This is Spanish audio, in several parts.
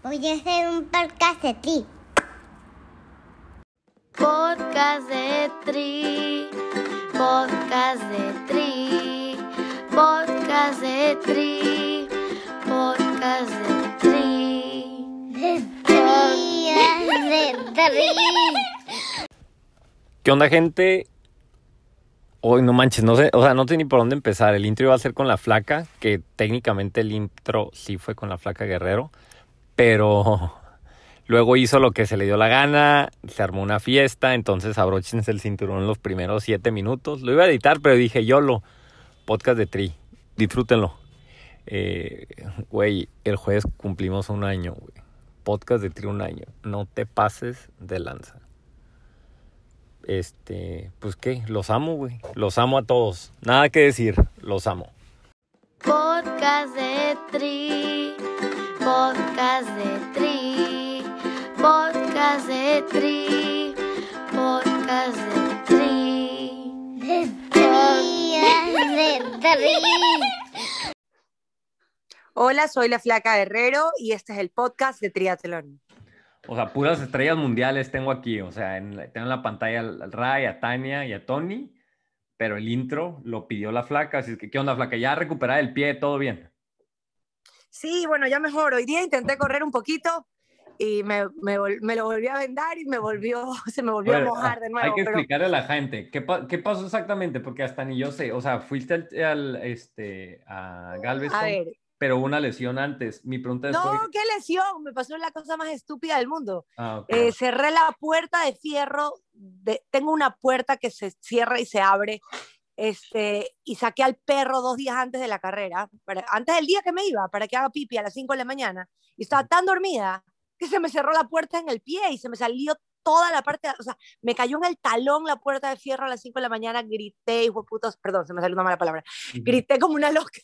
Voy a hacer un podcast de ti. Podcast de Tri, podcast de Tri, podcast de Tri, podcast de Tri. De tri, de tri. ¿Qué onda, gente? Hoy no manches, no sé, o sea, no sé ni por dónde empezar. El intro iba a ser con la flaca, que técnicamente el intro sí fue con la flaca Guerrero, pero luego hizo lo que se le dio la gana, se armó una fiesta, entonces abróchense el cinturón los primeros siete minutos. Lo iba a editar, pero dije, yo lo, podcast de Tri, disfrútenlo. Eh, Güey, el jueves cumplimos un año, güey. Podcast de Tri un año. No te pases de lanza este, pues qué, los amo, güey. Los amo a todos. Nada que decir, los amo. Podcast de Tri, podcast de Tri, podcast de Tri, podcast de Tri. De tri, de tri. Hola, soy la Flaca Herrero y este es el podcast de Triatlón. O sea, puras estrellas mundiales tengo aquí. O sea, en, tengo en la pantalla al Ray, a Tania y a Tony. Pero el intro lo pidió la flaca. Así que, ¿qué onda, flaca? Ya recuperada el pie, todo bien. Sí, bueno, ya mejor. Hoy día intenté correr un poquito y me, me, lo volví a vendar y me volvió, se me volvió A mojar de Hay nuevo. que pero- explicarle a la gente. ¿Qué, qué pasó exactamente? Porque hasta ni yo sé. O sea, fuiste al, al, este, a Galveston, a ver, pero una lesión antes. Mi pregunta es... no, ¿fue- qué lesión, me pasó la cosa más estúpida del mundo. Ah, ok. Eh, cerré la puerta de fierro, de- tengo una puerta que se cierra y se abre, este, y saqué al perro dos días antes de la carrera, para- antes del día que me iba, para que haga pipi a las 5 de la mañana, y estaba tan dormida que se me cerró la puerta en el pie y se me salió toda la parte, o sea, me cayó en el talón la puerta de fierro a las 5 de la mañana, grité, hijo putos, perdón, se me salió una mala palabra, grité como una loca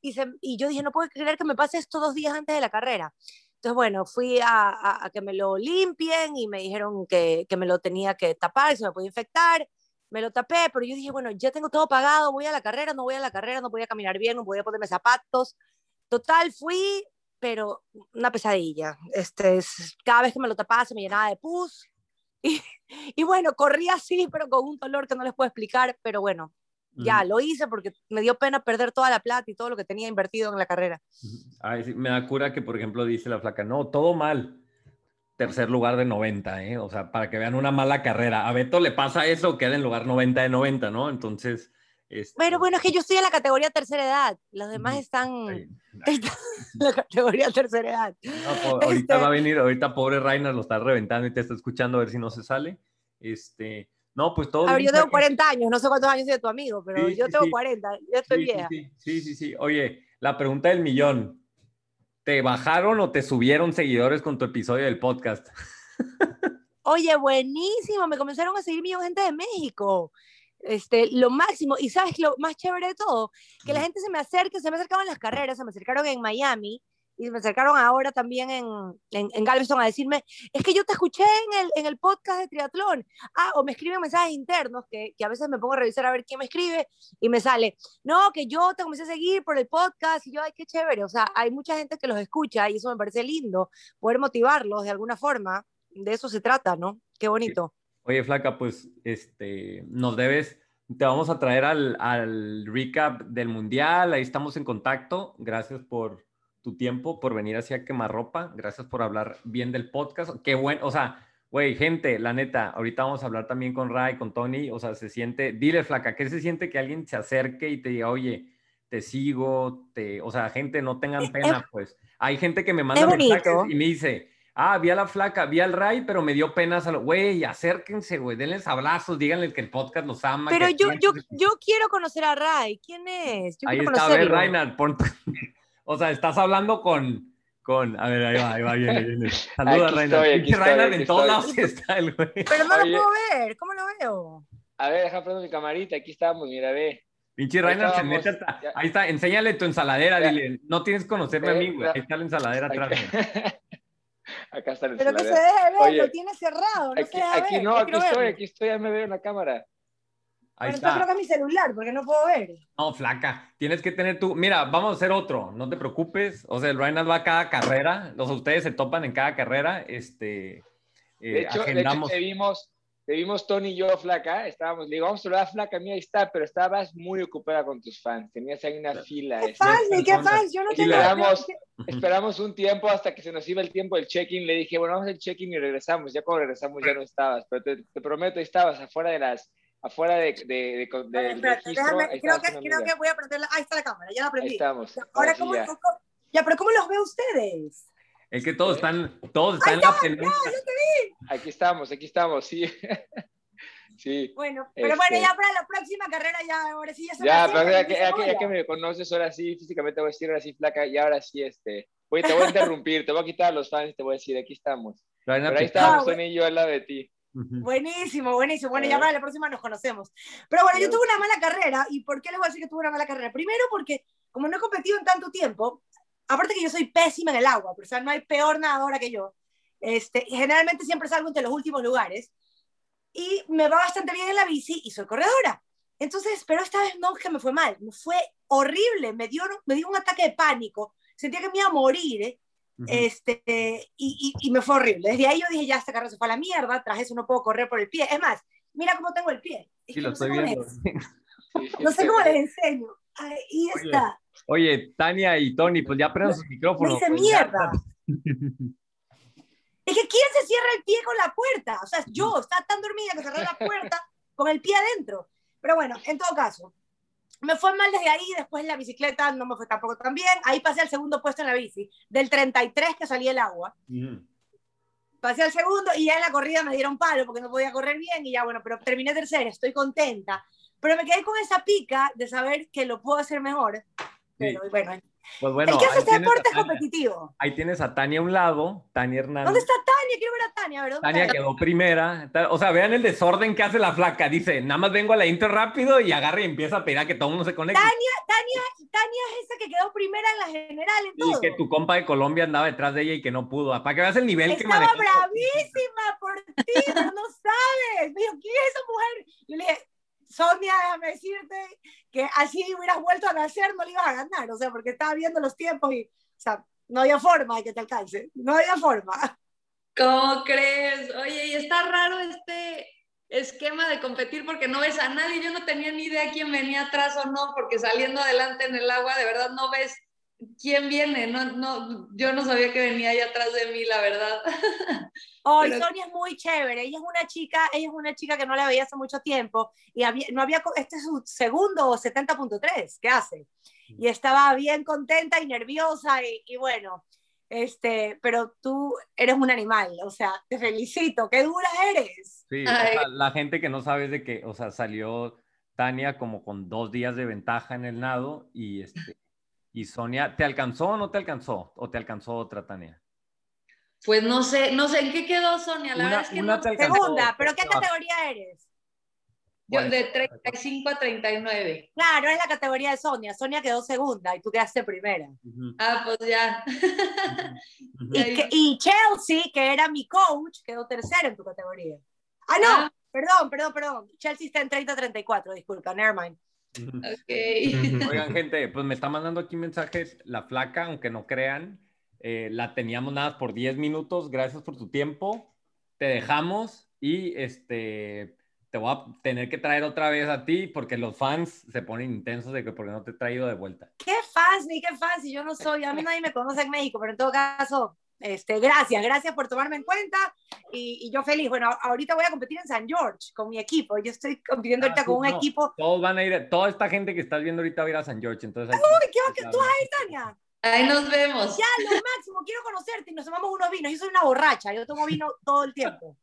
y, se- y yo dije, no puedo creer que me pase esto dos días antes de la carrera. Entonces, bueno, fui a, a- a que me lo limpien y me dijeron que, que me lo tenía que tapar, se me podía infectar. Me lo tapé, pero yo dije, bueno, ya tengo todo pagado, voy a la carrera, no voy a la carrera, no voy a caminar bien, no voy a ponerme zapatos. Total, fui, pero una pesadilla. Este, es- cada vez que me lo tapaba se me llenaba de pus. Y, y bueno, corrí así, pero con un dolor que no les puedo explicar, pero bueno, ya lo hice porque me dio pena perder toda la plata y todo lo que tenía invertido en la carrera. Ay, sí, me da cura que, por ejemplo, dice la flaca, no, todo mal. Tercer lugar de 90, ¿eh? O sea, para que vean una mala carrera. A Beto le pasa eso, queda en lugar 90 de 90, ¿no? Entonces, este, Pero bueno, es que yo estoy en la categoría tercera edad, los demás están en la categoría tercera edad. no, ahorita Este- va a venir, ahorita pobre Rainer lo está reventando y te está escuchando a ver si no se sale. Este, no, pues todo A ver, yo tengo flaca. 40 años, no sé cuántos años tiene tu amigo, pero Sí, yo sí, tengo sí. 40, ya estoy vieja. sí, sí, sí. Oye, la pregunta del millón. ¿Te bajaron o te subieron seguidores con tu episodio del podcast? Oye, buenísimo, me comenzaron a seguir millones de gente de México. Este, lo máximo, y sabes lo más chévere de todo, que la gente se me acerca, se me acercaban las carreras, se me acercaron en Miami y me acercaron ahora también en, en, en Galveston a decirme, es que yo te escuché en el, en el podcast de triatlón. Ah, o me escriben mensajes internos que, que a veces me pongo a revisar a ver quién me escribe y me sale, no, que yo te comencé a seguir por el podcast y yo, ay, qué chévere. O sea, hay mucha gente que los escucha y eso me parece lindo, poder motivarlos de alguna forma. De eso se trata, ¿no? Qué bonito. Oye, Flaca, pues este, nos debes, te vamos a traer al, al recap del Mundial, ahí estamos en contacto. Gracias por tu tiempo, por venir hacia Quemarropa, gracias por hablar bien del podcast. Qué bueno, o sea, güey, gente, la neta, ahorita vamos a hablar también con Ray, con Tony, o sea, se siente, dile, Flaca, ¿qué se siente que alguien se acerque y te diga, oye, te sigo, te, o sea, gente, no tengan pena, pues. Hay gente que me manda mensajes y me dice, ah, vi a la flaca, vi al Ray, pero me dio pena, güey, acérquense, güey, denles abrazos, díganle que el podcast los ama. Pero yo, yo, yo quiero conocer a Ray. ¿Quién es? Yo Ahí está, a ver. Reinhard, pon o sea, estás hablando con, con, a ver, ahí va, ahí va, viene, viene. Saluda, Aquí estoy, estoy, aquí en todos lados está el güey. Pero no Oye. lo puedo ver. ¿Cómo lo veo? A ver, deja prendo mi camarita, aquí estamos, mira, ve. Pinche Reinhard se mete hasta, ya. ahí está, enséñale tu ensaladera, Ya. dile, no tienes que conocerme a mí, güey, ahí está la ensaladera atrás. güey. Acá está el Pero que se ensaladera. deje ver, Oye, lo tiene cerrado. No Aquí, se deja aquí ver. no, aquí estoy, aquí estoy, ya me veo en la cámara. Ahí Bueno, entonces creo está. que es mi celular, porque no puedo ver. No, flaca. Tienes que tener tu. Mira, vamos a hacer otro. No te preocupes. O sea, el Ryan va a cada carrera. Los ustedes se topan en cada carrera. Este. eh, De hecho, de hecho agendamos. te vimos, te vimos Tony y yo, Flaca. Estábamos, le digo, vamos a saludar a Flaca, mira, ahí está, pero estabas muy ocupada con tus fans. Tenías ahí una fila. ¿Qué fans? ¿Y qué personas. fans? Yo no tengo... ¿qué- Esperamos un tiempo hasta que se nos iba el tiempo del check-in. Le dije, bueno, vamos al check-in y regresamos. Ya cuando regresamos ya no estabas, pero te, te prometo, ahí estabas afuera de las, afuera de, de, de- del espérate, registro. déjame, ahí creo, que, creo que voy a prender la... Ahí está la cámara, ya la Ahí prendí. estamos. Ahora, ahora sí ¿cómo, ya. cómo- ya, pero ¿cómo los ve ustedes? Es que todos están, todos están en la penúltima. Aquí estamos, aquí estamos, sí. sí. Bueno, pero Este- bueno, ya para la próxima carrera ya, ahora sí ya se Ya, pero ya que, ya, que, ya que me conoces ahora sí, físicamente voy a decir ahora sí, flaca, y ahora sí, este, oye, te voy a interrumpir, te voy a quitar a los fans y te voy a decir, aquí estamos. Pero ahí estábamos, Ah, Tony y yo al lado de ti. Buenísimo, buenísimo. Bueno, ya para la próxima nos conocemos. Pero bueno, yo Claro. tuve una mala carrera. ¿Y por qué les voy a decir que tuve una mala carrera? Primero porque como no he competido en tanto tiempo, aparte que yo soy pésima en el agua, pero o sea, no hay peor nadadora que yo. Este, generalmente siempre salgo entre los últimos lugares. Y me va bastante bien en la bici y soy corredora. Entonces, pero esta vez no que me fue mal, me fue horrible, me dio, me dio un ataque de pánico, sentía que me iba a morir, ¿eh? Ujú. este, y, y, y me fue horrible. Desde ahí yo dije, ya, esta carrera se fue a la mierda, tras eso no puedo correr por el pie. Es más, mira cómo tengo el pie. Es Sí, lo no sé estoy cómo viendo. no sé sí. cómo les enseño. Ahí está. Oye, Tania y Tony, pues ya prendan sus Me micrófonos. hice pues mierda. Es que ¿quién se cierra el pie con la puerta? O sea, yo estaba tan dormida que cerré la puerta con el pie adentro. Pero bueno, en todo caso, me fue mal desde ahí, después en la bicicleta no me fue tampoco tan bien. Ahí pasé al segundo puesto en la bici, del 33 que salí el agua. Pasé al segundo y ya en la corrida me dieron palo porque no podía correr bien y ya bueno, pero terminé tercera, estoy contenta. Pero me quedé con esa pica de saber que lo puedo hacer mejor. Pero bueno, Pues bueno, el que hace deporte es Tania, competitivo. ahí tienes a Tania a un lado, Tania Hernández. ¿Dónde está Tania? Quiero ver a Tania. A ver, ¿dónde Tania quedó primera. O sea, vean el desorden que hace la flaca. Dice, nada más vengo a la intro rápido y agarra y empieza a pedir a que todo el mundo se conecte. Tania, Tania es esa que quedó primera en la general en Y todo. que tu compa de Colombia andaba detrás de ella y que no pudo. Para que veas el nivel que Estaba bravísima por ti, no sabes. Me dijo, ¿quién es esa mujer? Yo le dije, Sonia, déjame decirte que así hubieras vuelto a nacer, no le ibas a ganar. O sea, porque estaba viendo los tiempos y, o sea, no había forma de que te alcance. No había forma. ¿Cómo crees? Oye, y está raro este esquema de competir porque no ves a nadie. Yo no tenía ni idea quién venía atrás o no, porque saliendo adelante en el agua, de verdad no ves quién viene. No, no, yo no sabía que venía ahí atrás de mí, la verdad. Hoy Pero- Sonia es muy chévere. Ella es una chica, ella es una chica que no la veía hace mucho tiempo y había, no había, este es su segundo 70.3 que hace. Y estaba bien contenta y nerviosa y, y bueno, este, pero tú eres un animal, o sea, te felicito, qué dura eres. Sí, o sea, la gente que no sabe es de que, o sea, salió Tania como con dos días de ventaja en el nado y este y Sonia, ¿te alcanzó o no te alcanzó? ¿O te alcanzó otra Tania? Pues no sé, no sé en qué quedó Sonia. La Una- verdad es que una no- te alcanzó. Segunda, pero ¿qué categoría eres? yo de 35 a 39. Claro, es la categoría de Sonia. Sonia quedó segunda y tú quedaste primera. Ah, pues ya. ujú. Y, Ahí. que- y Chelsea, que era mi coach, quedó tercero en tu categoría. Ah, no, Ah. perdón, perdón, perdón. Chelsea está en 30-34, disculpa, nevermind. Ok. Oigan, gente, pues me está mandando aquí mensajes la flaca, aunque no crean. eh, la teníamos nada por 10 minutos. Gracias por tu tiempo. Te dejamos y este te voy a tener que traer otra vez a ti porque los fans se ponen intensos de que porque no te he traído de vuelta. Qué fans, ni qué fans, y yo no soy, a mí nadie me conoce en México, pero en todo caso, este, gracias, gracias por tomarme en cuenta y, y yo feliz. Bueno, ahorita voy a competir en San George con mi equipo. Yo estoy compitiendo Ah, ahorita sí, con un no. equipo. Todos van a ir, toda esta gente que estás viendo ahorita va a ir a San George. Entonces, hay- Uy, ¿qué va que tú vas a ir, Tania? Ahí nos vemos. Ya, lo máximo, quiero conocerte y nos tomamos unos vinos. Yo soy una borracha, yo tomo vino todo el tiempo.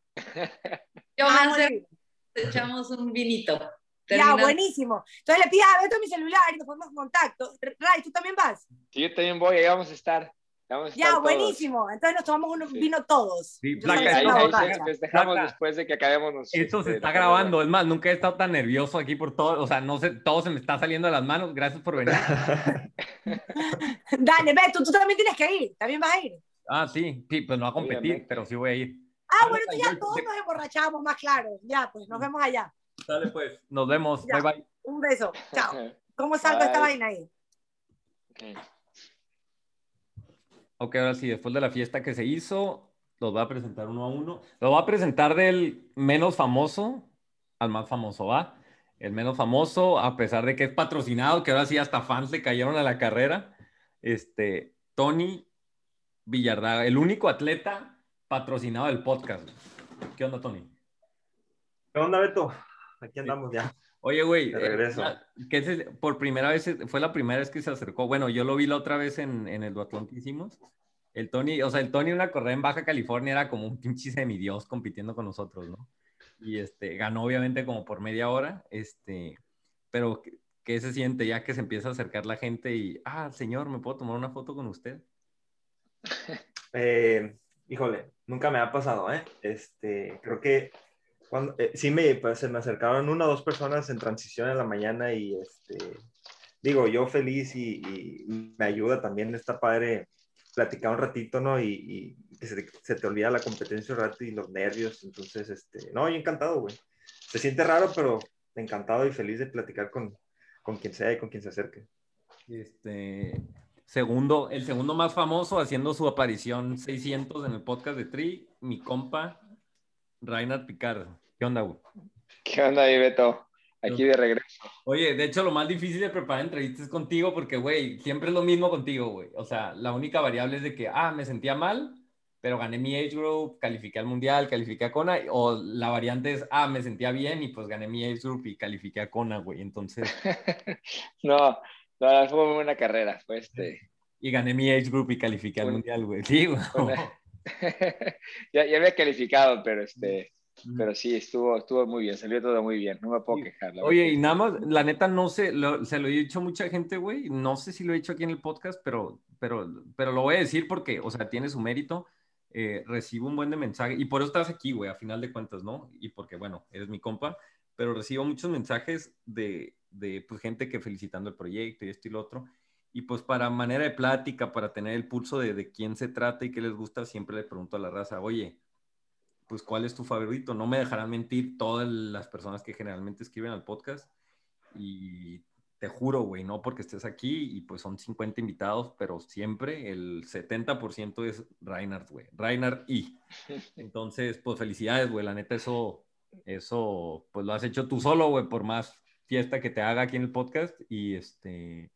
Yo Ah, me muy bien. echamos un vinito. Ya, Terminando. buenísimo. Entonces le pido a Beto mi celular y nos ponemos en contacto. Ray, ¿tú también vas? Sí, yo también voy, ahí vamos a estar. Ya, todos. buenísimo. Entonces nos tomamos un Sí. vino todos. Sí, soy Ahí, ahí se festejamos después de que acabemos. nos- Esto se este, está grabando. Es más, nunca he estado tan nervioso aquí por todo. O sea, no sé, todo se me está saliendo de las manos. Gracias por venir. Dale, Beto, tú también tienes que ir. ¿También vas a ir? Ah, sí, sí, pues no a competir, Obviamente. pero sí voy a ir. Ah, bueno, ya todos nos emborrachamos más claro. Ya, pues nos vemos allá. Dale pues, nos vemos. Ya. Bye bye. Un beso. Chao. ¿Cómo salgo esta vaina ahí? Ok. Ok, ahora sí, después de la fiesta que se hizo, los voy a presentar uno a uno. Los voy a presentar del menos famoso al más famoso, ¿va? El menos famoso, a pesar de que es patrocinado, que ahora sí hasta fans le cayeron a la carrera. Este, Tony Villardaga, el único atleta patrocinado del podcast. ¿Qué onda, Tony? ¿Qué onda, Beto? Aquí andamos ya. Oye, güey, De regreso. eh, por primera vez, fue la primera vez que se acercó. Bueno, yo lo vi la otra vez en, en el duatlón que hicimos. El Tony, o sea, el Tony en una carrera en Baja California era como un pinche semidios compitiendo con nosotros, ¿no? Y este, ganó obviamente como por media hora, este, pero ¿qué, qué se siente ya que se empieza a acercar la gente y, ah, señor, ¿me puedo tomar una foto con usted? Eh, híjole, nunca me ha pasado, ¿eh? Este, creo que cuando, eh, sí me, pues, se me acercaron una o dos personas en transición en la mañana y, este, digo, yo feliz y, y me ayuda también, está padre platicar un ratito, ¿no? Y, y que se, se te olvida la competencia un rato y los nervios, entonces, este, no, yo encantado, güey. Se siente raro, pero encantado y feliz de platicar con, con quien sea y con quien se acerque. Este, segundo, el segundo más famoso haciendo su aparición 600 en el podcast de Tri, mi compa, Reinhard Picard. ¿Qué onda, güey? ¿Qué onda ahí, Beto? Aquí de regreso. Oye, de hecho, lo más difícil de preparar entrevistas es contigo porque, güey, siempre es lo mismo contigo, güey. O sea, la única variable es de que, ah, me sentía mal, pero gané mi age group, califiqué al mundial, califiqué a Kona, o la variante es, ah, me sentía bien y pues gané mi age group y califiqué a Kona, güey. Entonces, no, no, fue muy buena carrera. Fue este. y gané mi age group y califiqué al mundial, güey. Sí, güey. Una- ya, ya había calificado, pero este, pero sí, estuvo, estuvo muy bien, salió todo muy bien, no me puedo quejar. la Oye, verdad. y nada más, la neta, no sé, lo- se lo he dicho a mucha gente, güey, no sé si lo he dicho aquí en el podcast, pero, pero, pero lo voy a decir porque, o sea, tiene su mérito, eh, recibo un buen de mensaje, y por eso estás aquí, güey, a final de cuentas, ¿no? Y porque, bueno, eres mi compa, pero recibo muchos mensajes de, de pues, gente que felicitando el proyecto y esto y lo otro, y pues para manera de plática, para tener el pulso de, de quién se trata y qué les gusta, siempre le pregunto a la raza, oye, pues cuál es tu favorito. No me dejarán mentir todas las personas que generalmente escriben al podcast. Y te juro, güey, no porque estés aquí y pues son 50 invitados, pero siempre el 70% es Reinhardt, güey. Reinhardt y. Entonces, pues felicidades, güey. La neta, eso, eso, pues lo has hecho tú solo, güey, por más fiesta que te haga aquí en el podcast. Y este.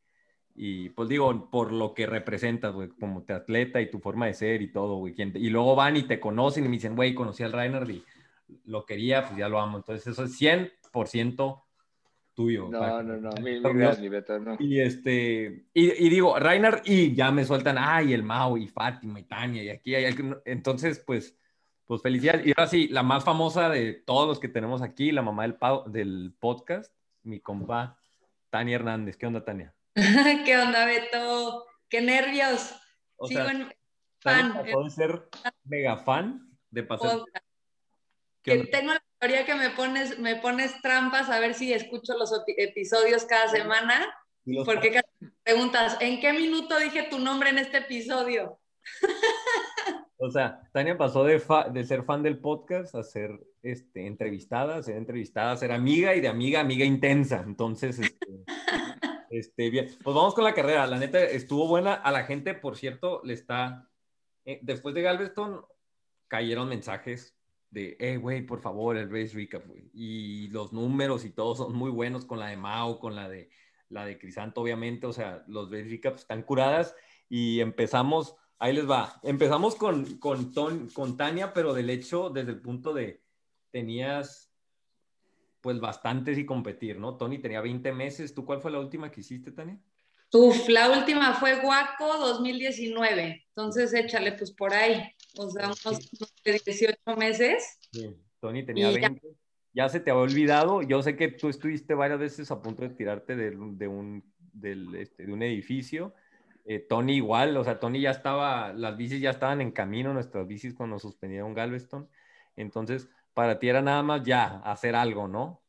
Y pues digo, por lo que representas, güey, como te atleta y tu forma de ser y todo, güey. Y luego van y te conocen y me dicen, güey, conocí al Reinhardt y lo quería, pues ya lo amo. Entonces eso es 100% tuyo. No, para- no, no, mil, mil gracias, mi Beto, no. Y este, y, y digo, Reinhardt y ya me sueltan, ay, el Mau y Fátima y Tania y aquí hay. Entonces, pues, pues felicidades. Y ahora sí, la más famosa de todos los que tenemos aquí, la mamá del, del podcast, mi compa Tania Hernández. ¿Qué onda, Tania? ¿Qué onda, Beto? ¡Qué nervios! O Sigo sea, en fan. pasó de ser mega fan de pasar. tengo la teoría que me pones, me pones trampas a ver si escucho los episodios cada semana. Porque cada- preguntas, ¿en qué minuto dije tu nombre en este episodio? O sea, Tania pasó de, fa- de ser fan del podcast a ser este, entrevistada, a ser entrevistada, a ser amiga y de amiga, amiga intensa. Entonces, este, este, bien. Pues vamos con la carrera. La neta estuvo buena. A la gente, por cierto, le está. eh, después de Galveston, cayeron mensajes de, eh, güey, por favor, el race recap, güey. Y los números y todo son muy buenos con la de Mao, con la de la de Crisanto, obviamente. O sea, los race recaps están curadas y empezamos. Ahí les va. Empezamos con, con, Ton- con Tania, pero del hecho, desde el punto de tenías pues bastantes y competir, ¿no? Tony tenía 20 meses. ¿Tú cuál fue la última que hiciste, Tania? Uf, la última fue Guaco 2019. Entonces échale pues por ahí. O sea, unos, unos 18 meses. Tony tenía Y ya. 20. Ya. se te había olvidado. Yo sé que tú estuviste varias veces a punto de tirarte de, de un, del, este, de un edificio. Eh, Tony igual, o sea, Tony ya estaba, las bicis ya estaban en camino, nuestras bicis cuando suspendieron Galveston. Entonces, para ti era nada más ya hacer algo, ¿no?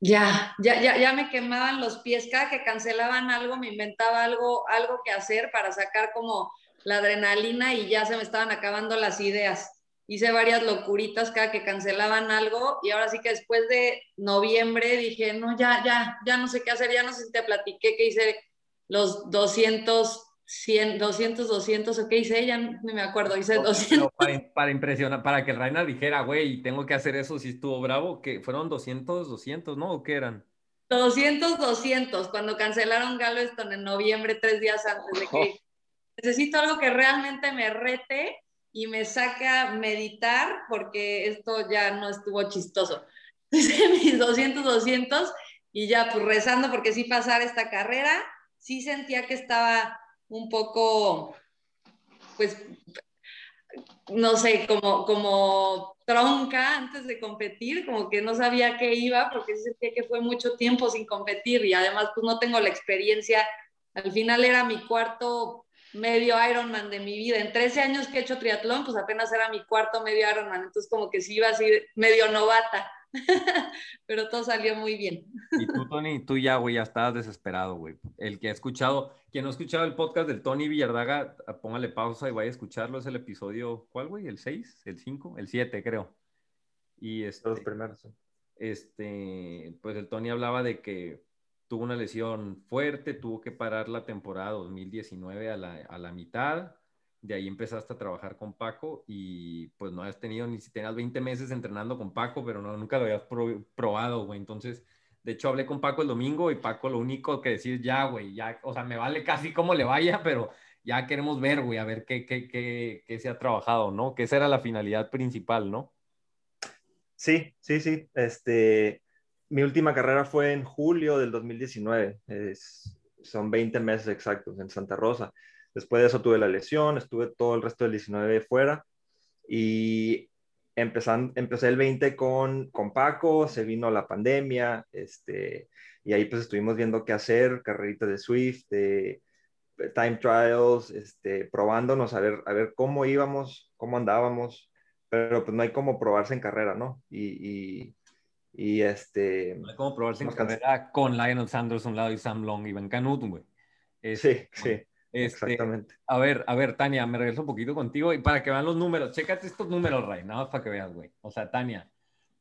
Ya, ya, ya, ya me quemaban los pies. Cada que cancelaban algo, me inventaba algo, algo que hacer para sacar como la adrenalina y ya se me estaban acabando las ideas. hice varias locuritas cada que cancelaban algo y ahora sí que después de noviembre dije, no, ya, ya, ya no sé qué hacer, ya no sé si te platiqué que hice los 200, 100, 200, 200 o qué hice, ya no me acuerdo, hice 200. Para, para, impresionar, para que Reina dijera, güey, tengo que hacer eso si estuvo bravo, que fueron 200, 200, ¿no? ¿O qué eran? 200, 200, cuando cancelaron Galveston en noviembre, tres días antes de que necesito algo que realmente me rete y me saca meditar porque esto ya no estuvo chistoso. Hice mis 200, 200 y ya pues rezando porque sí pasar esta carrera, sí sentía que estaba un poco, pues, no sé, como, como tronca antes de competir, como que no sabía qué iba porque sentía que fue mucho tiempo sin competir y además pues no tengo la experiencia. Al final era mi cuarto medio Ironman de mi vida. En 13 años que he hecho triatlón, pues apenas era mi cuarto medio Ironman, entonces como que sí iba así medio novata, pero todo salió muy bien. Y tú, Tony, tú ya, güey, ya estabas desesperado, güey. El que ha escuchado, quien no ha escuchado el podcast del Tony Villardaga, póngale pausa y vaya a escucharlo, es el episodio, ¿cuál, güey? ¿El 6? ¿El 5? El 7, creo. Y este, Los primeros. Este, pues el Tony hablaba de que tuvo una lesión fuerte, tuvo que parar la temporada 2019 a la, a la mitad, de ahí empezaste a trabajar con Paco y pues no has tenido ni si tenías 20 meses entrenando con Paco, pero no, nunca lo habías probado, güey. Entonces, de hecho, hablé con Paco el domingo y Paco lo único que decir, ya, güey, ya, o sea, me vale casi cómo le vaya, pero ya queremos ver, güey, a ver qué, qué, qué, qué se ha trabajado, ¿no? Que esa era la finalidad principal, ¿no? Sí, sí, sí. Este, mi última carrera fue en julio del 2019. Es, son 20 meses exactos en Santa Rosa. Después de eso tuve la lesión, estuve todo el resto del 19 fuera y empezan, empecé el 20 con, con Paco, se vino la pandemia, este, y ahí pues estuvimos viendo qué hacer, carreritas de Swift, de time trials, este, probándonos a ver, a ver cómo íbamos, cómo andábamos, pero pues no hay como probarse en carrera, ¿no? Y, y y este. No hay como probarse en carrera con Lionel Sanders a un lado y Sam Long y Ben Canut, güey. sí, sí. Este, exactamente. A ver, a ver, Tania, me regreso un poquito contigo y para que vean los números, chécate estos números, Ray, nada más para que veas, güey. O sea, Tania,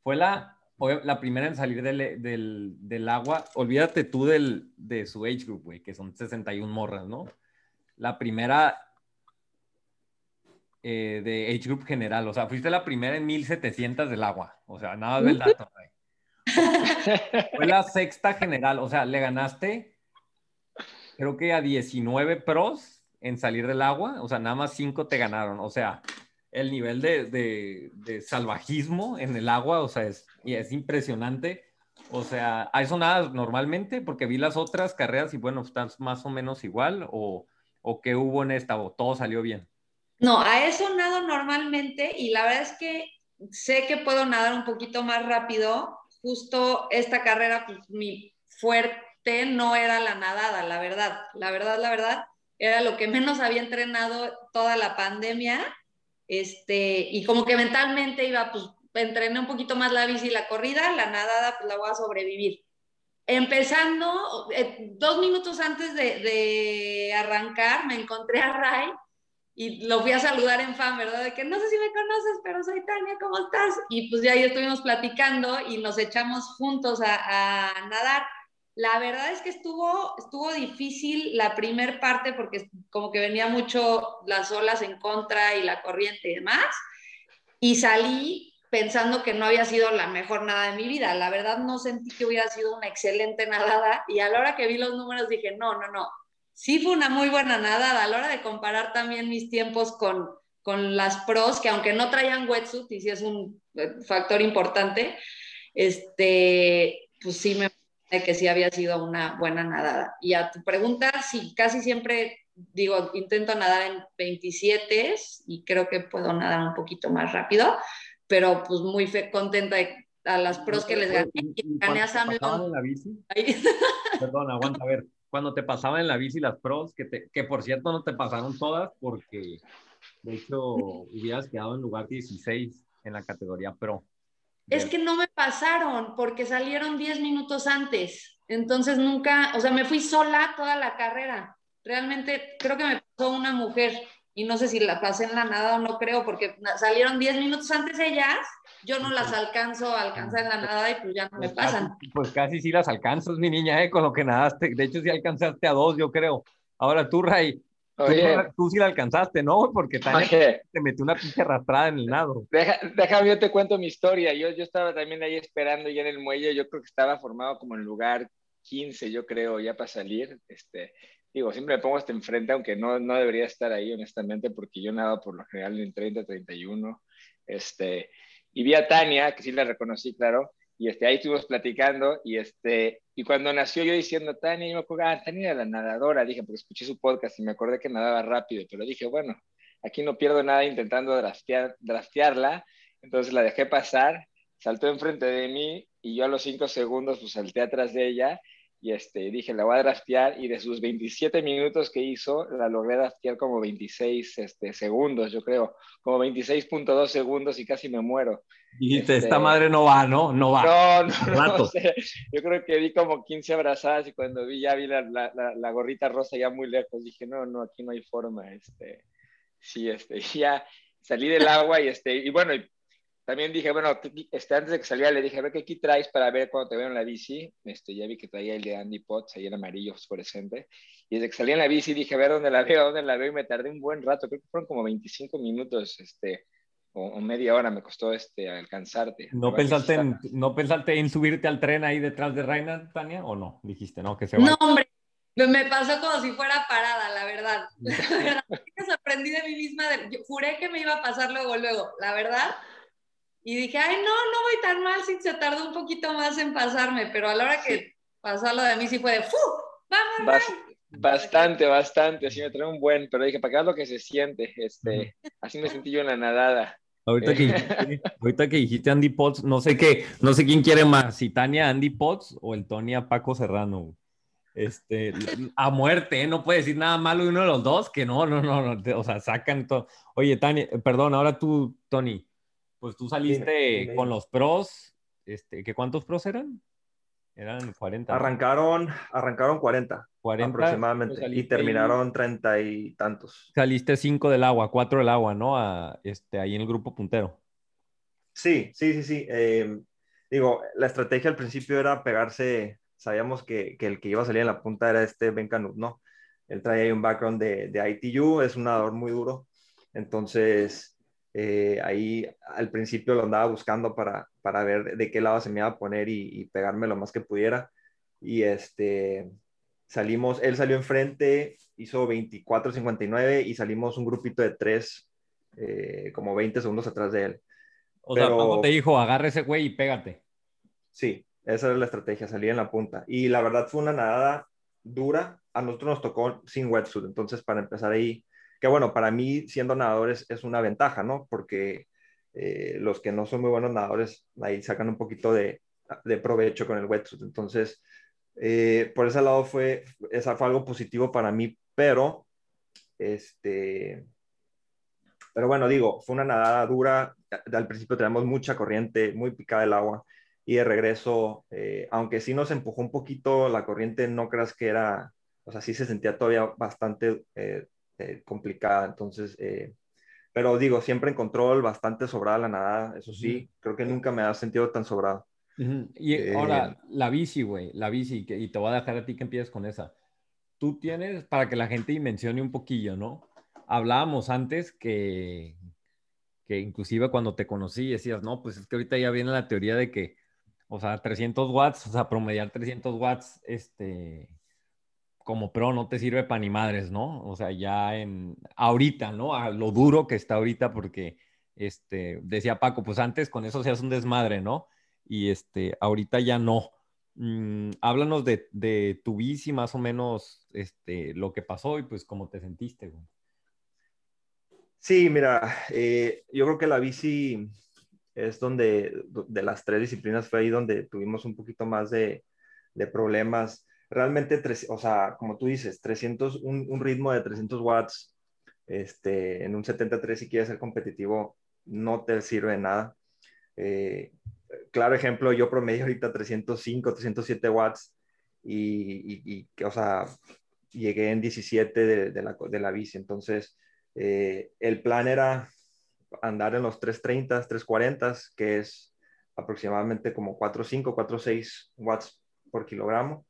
fue la, la primera en salir del, del, del agua. Olvídate tú del, de su age group, güey, que son 61 morras, ¿no? La primera eh, de age group general, o sea, fuiste la primera en 1700 del agua. O sea, nada del dato, güey. Fue la sexta general, o sea, le ganaste, creo que a 19 pros en salir del agua, o sea, nada más 5 te ganaron, o sea, el nivel de, de, de salvajismo en el agua, o sea, es, es impresionante. O sea, ¿a eso nada normalmente? Porque vi las otras carreras y bueno, están más o menos igual, o, o qué hubo en esta, o todo salió bien. No, a eso nado normalmente y la verdad es que sé que puedo nadar un poquito más rápido, justo esta carrera, pues mi fuerte no era la nadada, la verdad, la verdad, la verdad, era lo que menos había entrenado toda la pandemia, este, y como que mentalmente iba, pues entrené un poquito más la bici y la corrida, la nadada, pues la voy a sobrevivir. Empezando, eh, dos minutos antes de, de arrancar, me encontré a Ray y lo fui a saludar en fan, ¿verdad? De que no sé si me conoces, pero soy Tania, ¿cómo estás? Y pues ya ahí estuvimos platicando y nos echamos juntos a, a nadar. La verdad es que estuvo, estuvo difícil la primer parte porque como que venía mucho las olas en contra y la corriente y demás. Y salí pensando que no había sido la mejor nada de mi vida. La verdad no sentí que hubiera sido una excelente nadada y a la hora que vi los números dije, no, no, no, sí fue una muy buena nadada a la hora de comparar también mis tiempos con, con las pros, que aunque no traían wetsuit, y sí es un eh, factor importante, este, pues sí me parece que sí había sido una buena nadada. Y a tu pregunta, sí, casi siempre digo, intento nadar en 27 y creo que puedo nadar un poquito más rápido, pero pues muy fe contenta de, a las pros que les gané. Gané a Sam en la bici? Perdón, aguanta, a ver cuando te pasaban en la bici las pros, que, te, que por cierto no te pasaron todas porque de hecho hubieras quedado en lugar 16 en la categoría pro. Es que no me pasaron porque salieron 10 minutos antes. Entonces nunca, o sea, me fui sola toda la carrera. Realmente creo que me pasó una mujer y no sé si la pasé en la nada o no creo, porque salieron 10 minutos antes ellas, yo no las alcanzo a alcanzar en la nada y pues ya no me Pues pasan. casi- Pues casi sí las alcanzas, mi niña, ¿eh? con lo que nadaste. De hecho, sí alcanzaste a dos, yo creo. Ahora tú, Ray, Oye, tú sí la alcanzaste, ¿no? Porque Tania oye, te metió una pinche arrastrada en el nado. deja- déjame, yo te cuento mi historia. Yo, yo estaba también ahí esperando ya en el muelle. Yo creo que estaba formado como en lugar 15, yo creo, ya para salir. Este, digo, siempre me pongo hasta enfrente, aunque no, no debería estar ahí, honestamente, porque yo nado por lo general en 30, 31. Este, y vi a Tania, que sí la reconocí, claro, y este, ahí estuvimos platicando, y, este, y cuando nació yo diciendo Tania, yo me acuerdo, ah, Tania era la nadadora, dije, porque escuché su podcast y me acordé que nadaba rápido, pero dije, bueno, aquí no pierdo nada intentando draftear, draftearla, entonces la dejé pasar, saltó enfrente de mí, y yo a los cinco segundos pues salté atrás de ella, y este, dije, la voy a draftear, y de sus 27 minutos que hizo, la logré draftear como 26 este, segundos, yo creo, como 26.2 segundos y casi me muero. Dijiste, Este- esta madre no va, ¿no? No va. No, no, no, o sea, yo creo que di como 15 abrazadas y cuando vi, ya vi la, la, la, la gorrita rosa ya muy lejos, dije, no, no, aquí no hay forma, este, sí, este, ya salí del agua y este, y bueno, y también dije, bueno, este, antes de que saliera le dije, a ver qué aquí traes para ver cuando te veo en la bici, este, ya vi que traía el de Andy Potts ahí en amarillo fosforescente, y desde que salí en la bici dije, a ver dónde la veo, dónde la veo, y me tardé un buen rato, creo que fueron como 25 minutos, este, o, o media hora me costó este, alcanzarte. ¿No pensaste, en, ¿No pensaste en subirte al tren ahí detrás de Reina, Tania? ¿O no? Dijiste, no, que se No, hombre, me pasó como si fuera parada, la verdad. La verdad, me sorprendí de mí misma. de- yo juré que me iba a pasar luego, luego, la verdad. Y dije, ay, no, no voy tan mal, sí, se tardó un poquito más en pasarme, pero a la hora que pasó lo de mí sí fue de, ¡fu! ¡Vamos! Bas- bastante, bastante, sí me trae un buen, pero dije, para que veas lo que se siente, este, así me sentí yo en la nadada. Ahorita que, dijiste, ahorita que dijiste Andy Potts, no sé qué, no sé quién quiere más, si Tania Andy Potts o el Tony a Paco Serrano. Este, a muerte, ¿eh? no puede decir nada malo de uno de los dos, que no, no, no, no, o sea, sacan todo. Oye, Tania, eh, perdón, ahora tú, Tony, pues tú saliste con los pros, este, ¿qué cuántos pros eran? Eran 40. ¿no? Arrancaron, arrancaron 40 40, aproximadamente pues y terminaron 30 y tantos. saliste 5 del agua, 4 del agua, ¿no? A, este, ahí en el grupo puntero. Sí, sí, sí, sí. Eh, digo, la estrategia al principio era pegarse, sabíamos que, que el que iba a salir en la punta era este Ben Canut, ¿no? Él trae ahí un background de, de ITU, es un nadador muy duro, entonces eh, ahí al principio lo andaba buscando para, para ver de qué lado se me iba a poner y, y pegarme lo más que pudiera. Y este, salimos, él salió enfrente, hizo 24.59 y salimos un grupito de tres, eh, como 20 segundos atrás de él. O sea, Pero- Paco te dijo, agarra ese güey y pégate. Sí, esa era la estrategia, salir en la punta. Y la verdad fue una nadada dura. A nosotros nos tocó sin wetsuit, entonces para empezar ahí, que bueno, para mí siendo nadadores es una ventaja, ¿no? Porque eh, los que no son muy buenos nadadores ahí sacan un poquito de, de provecho con el wetsuit. Entonces, eh, por ese lado fue, esa fue algo positivo para mí, pero este... Pero bueno, digo, fue una nadada dura. Al principio tenemos mucha corriente, muy picada el agua y de regreso, eh, aunque sí nos empujó un poquito la corriente, no creas que era, o sea, sí se sentía todavía bastante eh, complicada, entonces, pero digo, siempre en control, bastante sobrada la nadada, eso sí, creo que nunca me ha sentido tan sobrado. Y Eh, ahora, la bici, güey, la bici, que- y te voy a dejar a ti que empieces con esa. Tú tienes, para que la gente dimensione un poquillo, ¿no? Hablábamos antes que, que inclusive cuando te conocí decías, no, pues es que ahorita ya viene la teoría de que, o sea, 300 watts, o sea, promediar 300 watts, este, como pro no te sirve para ni madres, ¿no? O sea, ya en, ahorita, ¿no? A lo duro que está ahorita porque, este, decía Paco, pues antes con eso se hace un desmadre, ¿no? Y este, ahorita ya no. Mm, háblanos de, de tu bici, más o menos, este, lo que pasó y pues cómo te sentiste, güey. Sí, mira, eh, yo creo que la bici es donde, de las tres disciplinas, fue ahí donde tuvimos un poquito más de, de problemas. Realmente, tres- o sea, como tú dices, 300, un, un ritmo de 300 watts este, en un 73 si quieres ser competitivo, no te sirve de nada. Eh, claro ejemplo, yo promedio ahorita 305, 307 watts y, y, y, o sea, llegué en 17 de, la, de la bici, entonces Eh, el plan era andar en los 330, 340, que es aproximadamente como 4.5, 4.6 watts por kilogramo,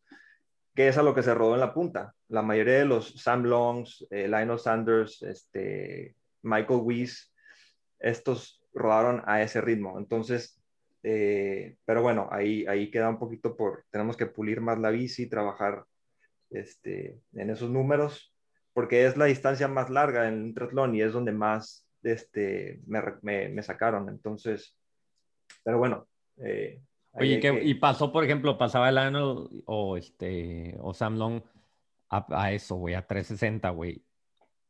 que es a lo que se rodó en la punta. La mayoría de los Sam Longs, eh, Lionel Sanders, este, Michael Weiss, estos rodaron a ese ritmo. Entonces, eh, pero bueno, ahí, ahí queda un poquito por, tenemos que pulir más la bici, trabajar este, en esos números, porque es la distancia más larga en un triatlón y es donde más este, me, me, sacaron. Entonces, pero bueno. Eh, Oye, y pasó, por ejemplo, pasaba el año o, este, o Sam Long a, a eso, güey, a 360, güey.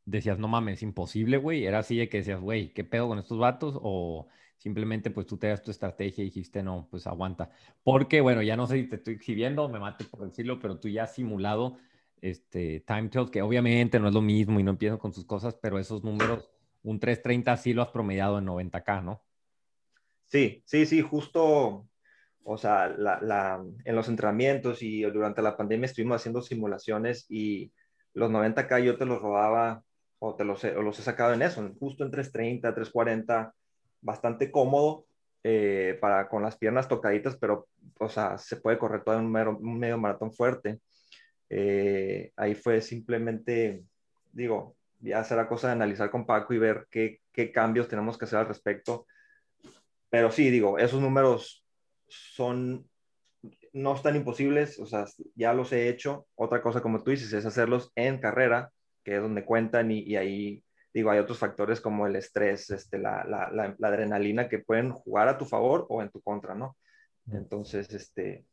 Decías, no mames, imposible, güey. Era así de que decías, güey, ¿qué pedo con estos vatos? O simplemente, pues tú te das tu estrategia y dijiste, no, pues aguanta. Porque, bueno, ya no sé si te estoy exhibiendo, me mate por decirlo, pero tú ya has simulado este, time tells, que obviamente no es lo mismo y no empiezo con sus cosas, pero esos números, un 330 sí lo has promediado en 90K, ¿no? Sí, sí, sí, justo, o sea, la, en los entrenamientos y durante la pandemia estuvimos haciendo simulaciones y los 90K yo te los robaba o, te los, o los he sacado en eso, justo en 330, 340, bastante cómodo eh, para con las piernas tocaditas, pero, o sea, se puede correr todo un, un medio maratón fuerte. Eh, ahí fue simplemente, digo, ya será cosa de analizar con Paco y ver qué, qué cambios tenemos que hacer al respecto. Pero sí, digo, esos números son, no están imposibles, o sea, ya los he hecho. Otra cosa, como tú dices, es hacerlos en carrera, que es donde cuentan y, ahí, digo, hay otros factores como el estrés, este, la, la, la, adrenalina que pueden jugar a tu favor o en tu contra, ¿no? Entonces, este,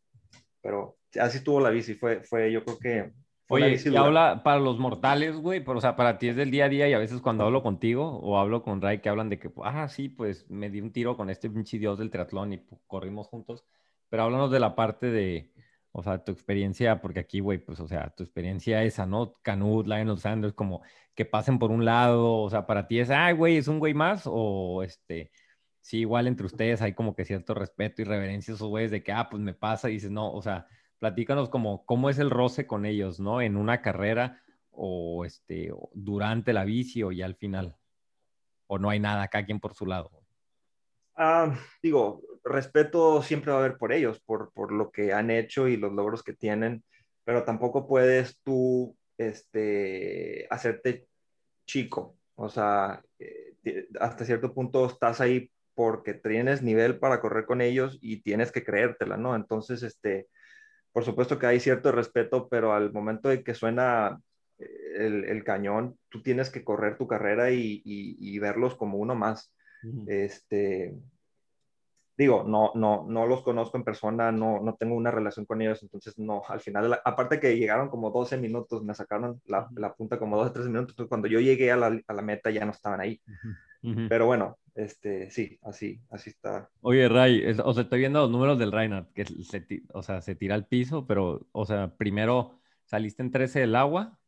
pero así estuvo la bici, fue, fue yo creo que... Oye, y habla para los mortales, güey, pero o sea, para ti es del día a día y a veces cuando hablo contigo o hablo con Ray que hablan de que, ah, sí, pues me di un tiro con este pinche dios del triatlón y pues, corrimos juntos, pero háblanos de la parte de, o sea, tu experiencia, porque aquí, güey, pues, o sea, tu experiencia esa, ¿no? Canut, Lionel Sanders, como que pasen por un lado, o sea, para ti es, ay, güey, es un güey más, o este, sí, igual entre ustedes hay como que cierto respeto y reverencia a esos güeyes de que, ah, pues me pasa y dices, no, o sea, platícanos como cómo es el roce con ellos, ¿no? En una carrera o este, durante la bici o ya al final. O no hay nada, cada quien por su lado. Ah, digo, respeto siempre va a haber por ellos, por, por lo que han hecho y los logros que tienen, pero tampoco puedes tú este, hacerte chico. O sea, eh, hasta cierto punto estás ahí porque tienes nivel para correr con ellos y tienes que creértela, ¿no? Entonces, este, por supuesto que hay cierto respeto, pero al momento de que suena eh, el, cañón, tú tienes que correr tu carrera y, verlos como uno más. Este, digo, no, no, no los conozco en persona, no, no tengo una relación con ellos, entonces no, al final, aparte que llegaron como 12 minutos, me sacaron la, punta como 12, 13 minutos, cuando yo llegué a la, a la, meta ya no estaban ahí. Pero bueno, este, sí, así, así está. Oye, Ray, o sea, estoy viendo los números del Reinhardt, que se, o sea, se tira al piso, pero, o sea, primero saliste en 13 del agua,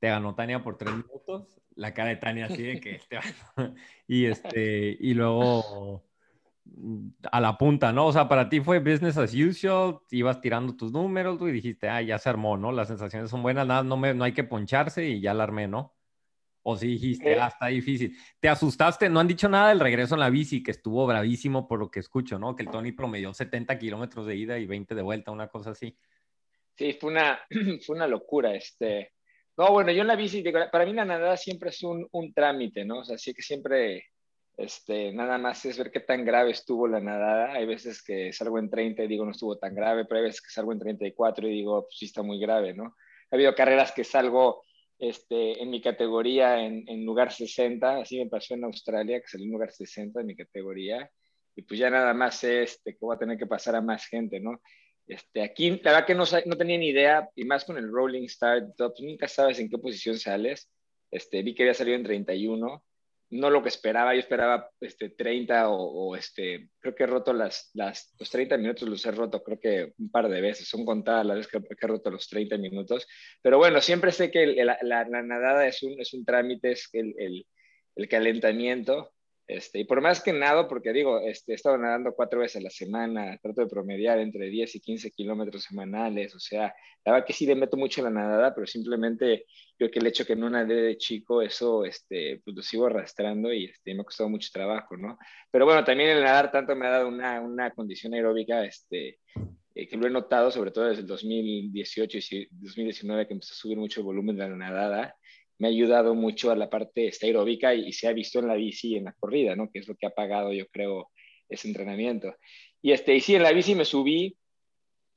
te ganó Tania por 3 minutos, la cara de Tania así de que este, y este, y luego a la punta, ¿no? O sea, para ti fue business as usual, ibas tirando tus números, tú y dijiste, ah, ya se armó, ¿no? Las sensaciones son buenas, nada, no, me, no hay que poncharse y ya la armé, ¿no? O si dijiste, eh. ah, está difícil. ¿Te asustaste? No han dicho nada del regreso en la bici, que estuvo bravísimo por lo que escucho, ¿no? Que el Tony promedió 70 kilómetros de ida y 20 de vuelta, una cosa así. Sí, fue una, fue una locura. Este... No, bueno, yo en la bici, para mí la nadada siempre es un, un trámite, ¿no? O sea, sí que siempre, este, nada más es ver qué tan grave estuvo la nadada. Hay veces que salgo en 30 y digo no estuvo tan grave, pero hay veces que salgo en 34 y digo, pues sí está muy grave, ¿no? Ha habido carreras que salgo este, en mi categoría en, en, lugar 60, así me pasó en Australia, que salí en lugar 60 en mi categoría, y pues ya nada más este, que voy a tener que pasar a más gente, ¿no? Este, aquí, la verdad que no, no tenía ni idea, y más con el Rolling Start, pues nunca sabes en qué posición sales. Este, vi que había salido en 31, no lo que esperaba, yo esperaba este, 30 o, este, creo que he roto las, las, los 30 minutos, los he roto creo que un par de veces, son contadas las veces que, he roto los 30 minutos, pero bueno, siempre sé que la, la, nadada es un, es un trámite, es el, el, el, calentamiento, Este, y por más que nado, porque digo, este, he estado nadando cuatro veces a la semana, trato de promediar entre 10 y 15 kilómetros semanales, o sea, la verdad que sí le meto mucho la nadada, pero simplemente yo que el hecho que no nadé de chico, eso, este, pues lo sigo arrastrando y este, me ha costado mucho trabajo, ¿no? Pero bueno, también el nadar tanto me ha dado una, una condición aeróbica, este, eh, que lo he notado, sobre todo desde el 2018 y 2019, que empezó a subir mucho el volumen de la nadada, me ha ayudado mucho a la parte aeróbica y, se ha visto en la bici y en la corrida, ¿no? Que es lo que ha pagado, yo creo, ese entrenamiento. Y, este, y sí, en la bici me subí,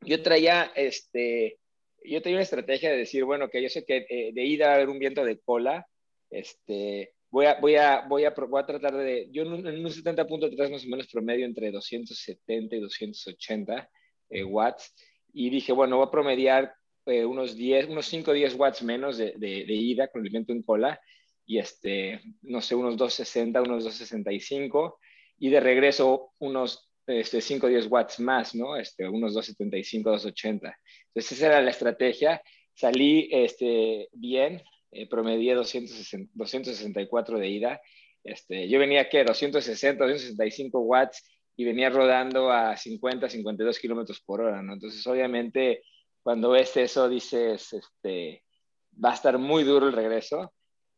yo traía, este, yo tenía una estrategia de decir, bueno, que yo sé que eh, de ida a haber un viento de cola, este, voy a, voy a, voy a, voy a tratar de, yo en un, 70.3 más o menos promedio entre 270 y 280 eh, watts, y dije, bueno, voy a promediar eh, unos 10, unos 5 o 10 watts menos de, de, ida con el viento en cola y este, no sé, unos 260, unos 265 y de regreso unos este, 5 o 10 watts más, ¿no? Este, unos 275, 280. Entonces esa era la estrategia. Salí este, bien, eh, promedié 260, 264 de ida. Este, yo venía, ¿qué? 260, 265 watts y venía rodando a 50, 52 kilómetros por hora, ¿no? Entonces, obviamente, cuando ves eso dices, este, va a estar muy duro el regreso.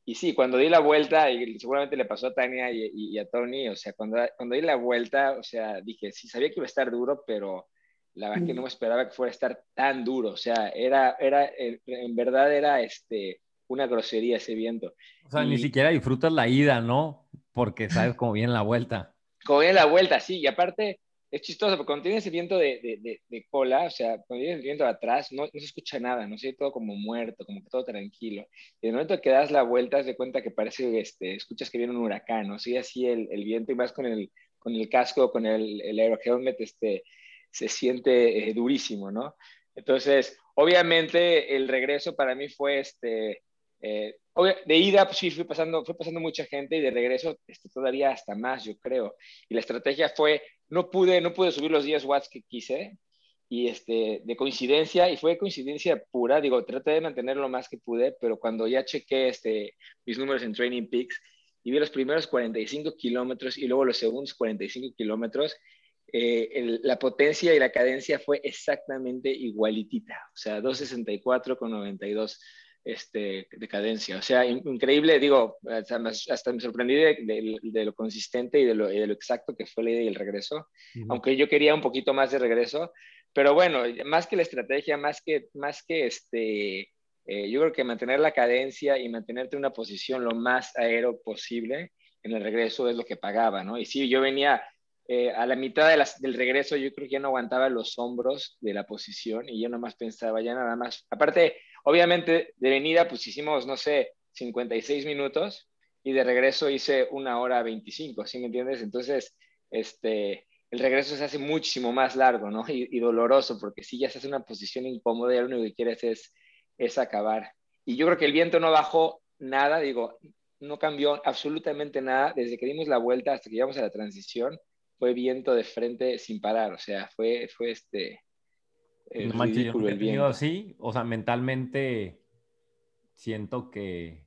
Y sí, cuando di la vuelta, y seguramente le pasó a Tania y, a Tony, o sea, cuando, cuando di la vuelta, o sea, dije, sí, sabía que iba a estar duro, pero la verdad que no me esperaba que fuera a estar tan duro. O sea, era, era, en verdad era este, una grosería ese viento. O sea, ni siquiera disfrutas la ida, ¿no? Porque sabes cómo viene la vuelta. Cómo viene la vuelta, sí. Y aparte, es chistoso, porque cuando tienes el viento de, de, de, cola, o sea, cuando tienes el viento de atrás, no, no, se escucha nada, no se todo como muerto, como que todo tranquilo. Y en el momento que das la vuelta, te de cuenta que parece, este, escuchas que viene un huracán, ¿no? Sigue así el, el, viento y más con el, con el casco, con el, el aerohelmet, este, se siente eh, durísimo, ¿no? Entonces, obviamente, el regreso para mí fue, este, eh, de ida, pues sí, fui pasando, fue pasando mucha gente y de regreso este, todavía hasta más, yo creo. Y la estrategia fue, no pude, no pude subir los 10 watts que quise y este, de coincidencia, y fue coincidencia pura, digo, traté de mantener lo más que pude, pero cuando ya chequé este, mis números en Training Peaks y vi los primeros 45 kilómetros y luego los segundos 45 kilómetros, eh, la potencia y la cadencia fue exactamente igualitita, o sea, 264 con 92 este, de cadencia. O sea, increíble, digo, hasta, me sorprendí de, lo consistente y de lo, exacto que fue la idea y el regreso, aunque yo quería un poquito más de regreso, pero bueno, más que la estrategia, más que, más que este, eh, yo creo que mantener la cadencia y mantenerte en una posición lo más aero posible en el regreso es lo que pagaba, ¿no? Y sí, yo venía eh, a la mitad de del regreso, yo creo que ya no aguantaba los hombros de la posición y yo nomás pensaba, ya nada más, aparte, Obviamente, de venida, pues hicimos, no sé, 56 minutos y de regreso hice una hora 25, ¿sí me entiendes? Entonces, este, el regreso se hace muchísimo más largo, ¿no? Y, doloroso, porque si ya se hace una posición incómoda y lo único que quieres es, es acabar. Y yo creo que el viento no bajó nada, digo, no cambió absolutamente nada desde que dimos la vuelta hasta que llegamos a la transición. Fue viento de frente sin parar, o sea, fue, fue este, no manches, yo he tenido así, o sea, mentalmente siento que,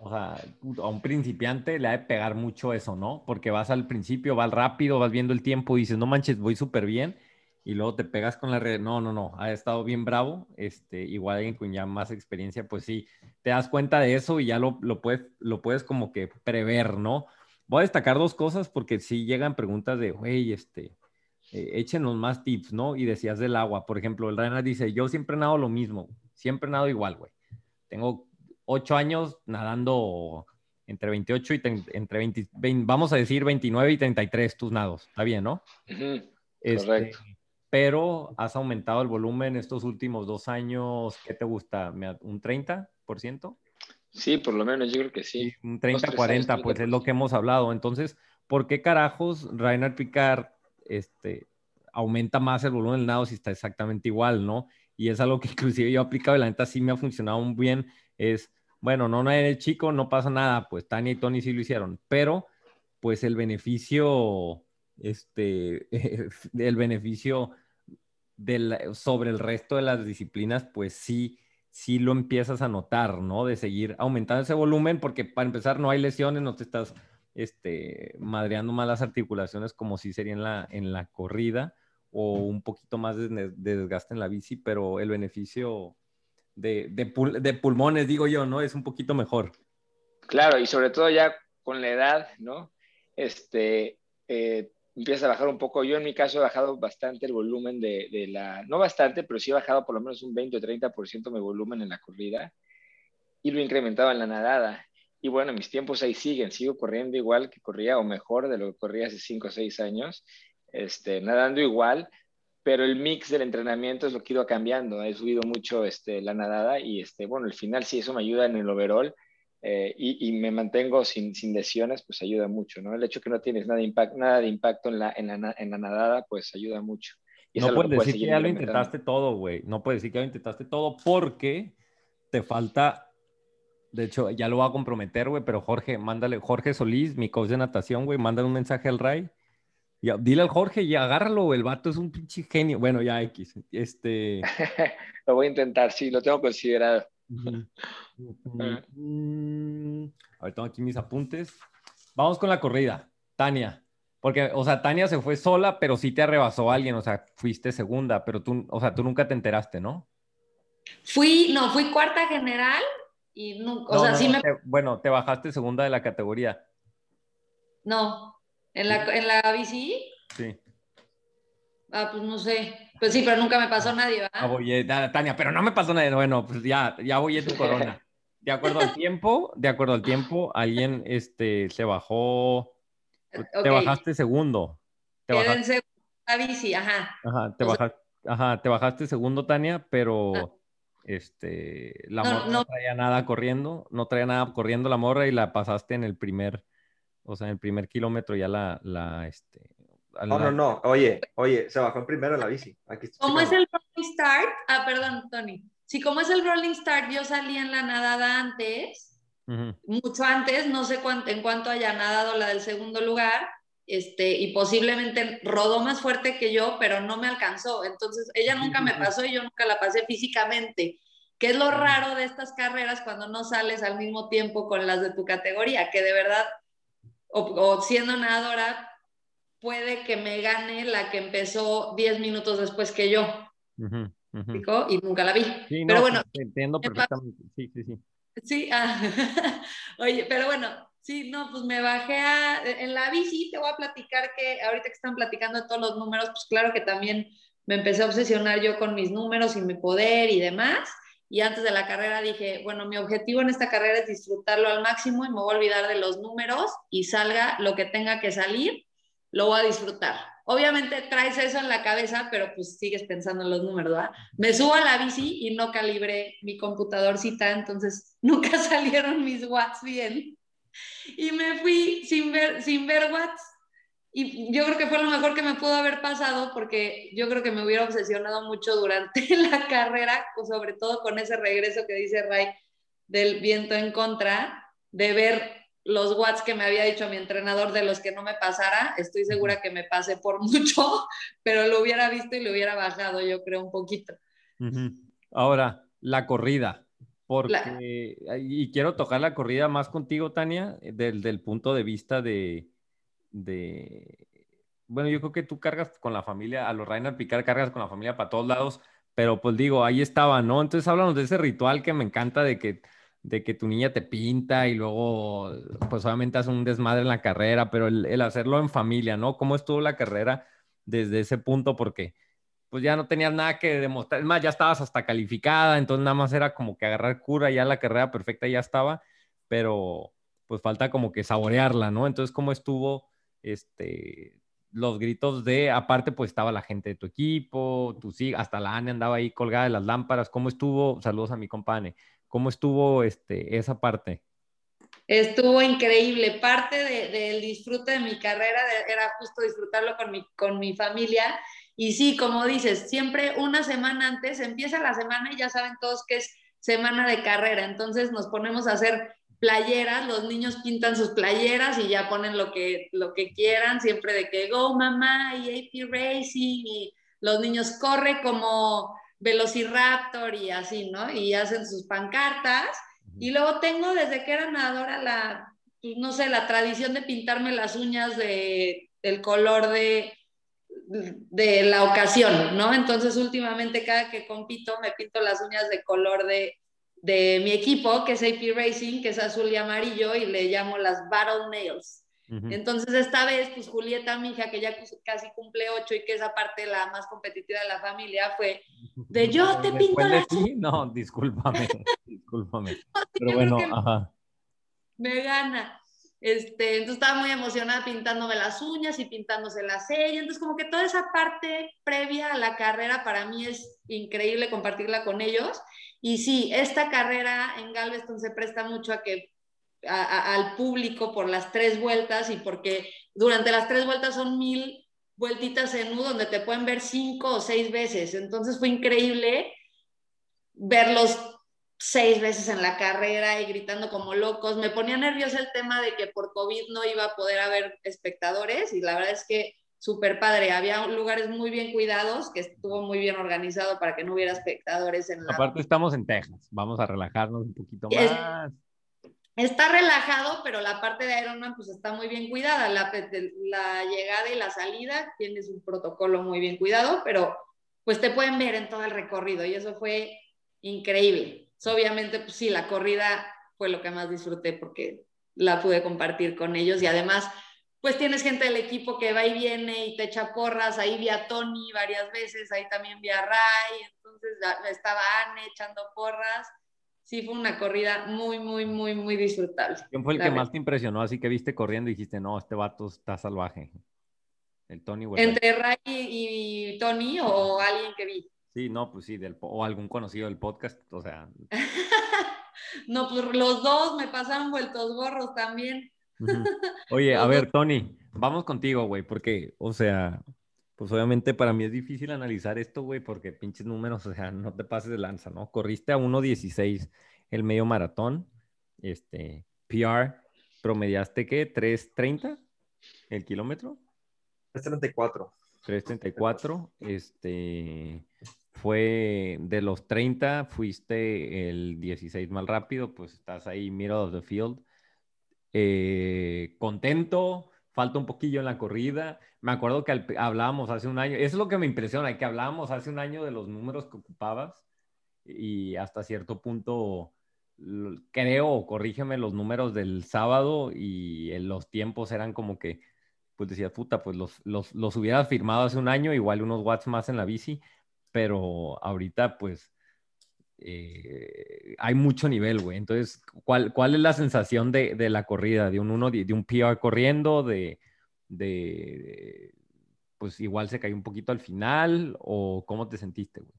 o sea, a un principiante le ha de pegar mucho eso, ¿no? Porque vas al principio, vas rápido, vas viendo el tiempo y dices, no manches, voy súper bien, y luego te pegas con la red, no, no, no, ha estado bien bravo, este, igual alguien con ya más experiencia, pues sí, te das cuenta de eso y ya lo, lo, puedes, lo puedes como que prever, ¿no? Voy a destacar dos cosas porque sí llegan preguntas de, güey, este, eh, échenos más tips, ¿no? Y decías del agua, por ejemplo, el Reina dice, yo siempre nado lo mismo, siempre nado igual, güey. Tengo ocho años nadando entre 28 y entre 20, vamos a decir 29 y 33 tus nados, está bien, ¿no? Este, correcto. Pero has aumentado el volumen estos últimos dos años, ¿qué te gusta? ¿Un 30%? Sí, por lo menos yo creo que sí. un 30-40, pues es lo que hemos hablado. Entonces, ¿por qué carajos Rainer Picard este, aumenta más el volumen del nado si está exactamente igual, ¿no? Y es algo que inclusive yo he aplicado y la neta sí me ha funcionado muy bien. Es, bueno, no, no el chico, no pasa nada, pues Tania y Tony sí lo hicieron, pero pues el beneficio, este, el beneficio del, sobre el resto de las disciplinas, pues sí, sí lo empiezas a notar, ¿no? De seguir aumentando ese volumen, porque para empezar no hay lesiones, no te estás este, madreando más las articulaciones como si sería en la, en la corrida o un poquito más de, de desgaste en la bici, pero el beneficio de, de, de, pulmones, digo yo, ¿no? Es un poquito mejor. Claro, y sobre todo ya con la edad, ¿no? Este, eh, empieza a bajar un poco. Yo en mi caso he bajado bastante el volumen de, de, la, no bastante, pero sí he bajado por lo menos un 20 o 30% mi volumen en la corrida y lo he incrementado en la nadada. Y bueno, mis tiempos ahí siguen, sigo corriendo igual que corría o mejor de lo que corría hace 5 o 6 años, este, nadando igual, pero el mix del entrenamiento es lo que he ido cambiando. He subido mucho este, la nadada y este, bueno, al final sí eso me ayuda en el overall eh, y, y, me mantengo sin, sin, lesiones, pues ayuda mucho, ¿no? El hecho que no tienes nada de, impact, nada de impacto en la, en, la, en la nadada, pues ayuda mucho. Y no puedes decir que ya lo intentaste todo, güey. No puedes decir que ya lo intentaste todo porque te falta de hecho, ya lo voy a comprometer, güey, pero Jorge, mándale, Jorge Solís, mi coach de natación, güey, mándale un mensaje al Ray. Ya, dile al Jorge y agárralo, güey, el vato es un pinche genio. Bueno, ya X. Este... lo voy a intentar, sí, lo tengo considerado. Mm, a ver, tengo aquí mis apuntes. Vamos con la corrida. Tania. Porque, o sea, Tania se fue sola, pero sí te arrebasó alguien, o sea, fuiste segunda, pero tú, o sea, tú nunca te enteraste, ¿no? Fui, no, fui cuarta general y nunca, o sea, sí me... bueno, te bajaste segunda de la categoría. No, ¿en la, ¿en la bici? Sí. Ah, pues no sé. Pues sí, pero nunca me pasó nadie, ¿verdad? Ah, voy, Tania, pero no me pasó nadie. Bueno, pues ya, ya voy tu corona. De acuerdo al tiempo, de acuerdo al tiempo, alguien este, se bajó. Te bajaste segundo. Te bajaste. la bici, ajá. Ajá, te, bajaste, ajá, te bajaste segundo, Tania, pero. Ah este, la morra no, traía nada corriendo, no traía nada corriendo la morra y la pasaste en el primer, o sea, en el primer kilómetro ya la, la este... No, no, no, oye, oye, se bajó en primero la bici. Aquí ¿Cómo es el rolling start? Ah, perdón, Tony. Sí, como es el rolling start, yo salí en la nadada antes, mucho antes, no sé cuánto, en cuánto haya nadado la del segundo lugar, este, y posiblemente rodó más fuerte que yo, pero no me alcanzó. Entonces, ella nunca me pasó y yo nunca la pasé físicamente. Que es lo raro de estas carreras cuando no sales al mismo tiempo con las de tu categoría, que de verdad, o, siendo nadadora, puede que me gane la que empezó 10 minutos después que yo. Y nunca la vi. pero bueno. Entiendo perfectamente. Sí, sí, sí. Sí, ah, oye, pero bueno, Sí, no, pues me bajé a, en la bici, te voy a platicar que ahorita que están platicando de todos los números, pues claro que también me empecé a obsesionar yo con mis números y mi poder y demás. Y antes de la carrera dije, bueno, mi objetivo en esta carrera es disfrutarlo al máximo y me voy a olvidar de los números y salga lo que tenga que salir, lo voy a disfrutar. Obviamente traes eso en la cabeza, pero pues sigues pensando en los números, ¿verdad? Me subo a la bici y no calibré mi computadorcita, entonces nunca salieron mis watts bien y me fui sin ver, sin ver Watts. Y yo creo que fue lo mejor que me pudo haber pasado porque yo creo que me hubiera obsesionado mucho durante la carrera, sobre todo con ese regreso que dice Ray del viento en contra, de ver los watts que me había dicho mi entrenador de los que no me pasara, estoy segura que me pasé por mucho, pero lo hubiera visto y lo hubiera bajado, yo creo, un poquito. Ahora, la corrida. Porque, y quiero tocar la corrida más contigo, Tania, del, del punto de vista de, de, bueno, yo creo que tú cargas con la familia, a los Rainer Picar cargas con la familia para todos lados, pero pues digo, ahí estaba, ¿no? Entonces háblanos de ese ritual que me encanta de que, de que tu niña te pinta y luego, pues obviamente hace un desmadre en la carrera, pero el, el hacerlo en familia, ¿no? ¿Cómo estuvo la carrera desde ese punto? Porque pues ya no tenías nada que demostrar. Es más, ya estabas hasta calificada, entonces nada más era como que agarrar cura, ya la carrera perfecta ya estaba, pero pues falta como que saborearla, ¿no? Entonces, ¿cómo estuvo este, los gritos de, aparte, pues estaba la gente de tu equipo, tu sí, hasta la Ane andaba ahí colgada de las lámparas, ¿cómo estuvo? Saludos a mi compane, ¿cómo estuvo este, esa parte? Estuvo increíble. Parte del disfrute de mi carrera era justo disfrutarlo con mi, con mi familia y sí, como dices, siempre una semana antes empieza la semana y ya saben todos que es semana de carrera, entonces nos ponemos a hacer playeras, los niños pintan sus playeras y ya ponen lo que, lo que quieran, siempre de que go mamá y AP Racing y los niños corre como Velociraptor y así, ¿no? Y hacen sus pancartas. Y luego tengo desde que era nadadora la pues, no sé, la tradición de pintarme las uñas de, del color de, de la ocasión, ¿no? Entonces, últimamente, cada que compito, me pinto las uñas de color de, de mi equipo, que es AP Racing, que es azul y amarillo, y le llamo las Battle Nails. Entonces, esta vez, pues Julieta, mi hija, que ya casi cumple ocho y que es aparte la más competitiva de la familia, fue de yo te pinto las No, discúlpame, discúlpame. Pero bueno, ajá. Me gana. Este, entonces estaba muy emocionada pintándome las uñas y pintándose la sella. Entonces, como que toda esa parte previa a la carrera para mí es increíble compartirla con ellos. Y sí, esta carrera en Galveston se presta mucho a que al público por las tres vueltas y porque durante las tres vueltas son mil vueltitas en U donde te pueden ver cinco o seis veces. Entonces fue increíble verlos seis veces en la carrera y gritando como locos. Me ponía nerviosa el tema de que por COVID no iba a poder haber espectadores y la verdad es que súper padre. Había lugares muy bien cuidados, que estuvo muy bien organizado para que no hubiera espectadores en la... Aparte estamos en Texas, vamos a relajarnos un poquito más. está relajado, pero la parte de Ironman pues está muy bien cuidada. La, la llegada y la salida tienes un protocolo muy bien cuidado, pero pues te pueden ver en todo el recorrido y eso fue increíble obviamente, pues sí, la corrida fue lo que más disfruté porque la pude compartir con ellos y además, pues tienes gente del equipo que va y viene y te echa porras. Ahí vi a Tony varias veces, ahí también vi a Ray, entonces estaba Anne echando porras. Sí, fue una corrida muy, muy, muy, muy disfrutable. ¿Quién fue el que más te impresionó? Así que viste corriendo y dijiste, no, este vato está salvaje. El Tony. ¿Entre Ray y Tony o alguien que vi? Sí, no, pues sí, del, o algún conocido del podcast, o sea. no, pues los dos me pasaron vueltos gorros también. Oye, a ver, Tony, vamos contigo, güey, porque, o sea, pues obviamente para mí es difícil analizar esto, güey, porque pinches números, o sea, no te pases de lanza, ¿no? Corriste a 1.16 el medio maratón, este, PR, promediaste, ¿qué? ¿3.30 el kilómetro? 3.34. 3.34, este, fue de los 30, fuiste el 16 más rápido, pues estás ahí, middle of the field. Eh, contento, falta un poquillo en la corrida. Me acuerdo que hablábamos hace un año, eso es lo que me impresiona, que hablábamos hace un año de los números que ocupabas y hasta cierto punto creo, corrígeme, los números del sábado y los tiempos eran como que, pues decía, puta, pues los, los, los hubieras firmado hace un año, igual unos watts más en la bici, pero ahorita pues eh, hay mucho nivel, güey. Entonces, ¿cuál, ¿cuál es la sensación de, de la corrida? ¿De un, uno, de, un PR corriendo? De, de, pues igual se cayó un poquito al final? ¿O cómo te sentiste, güey?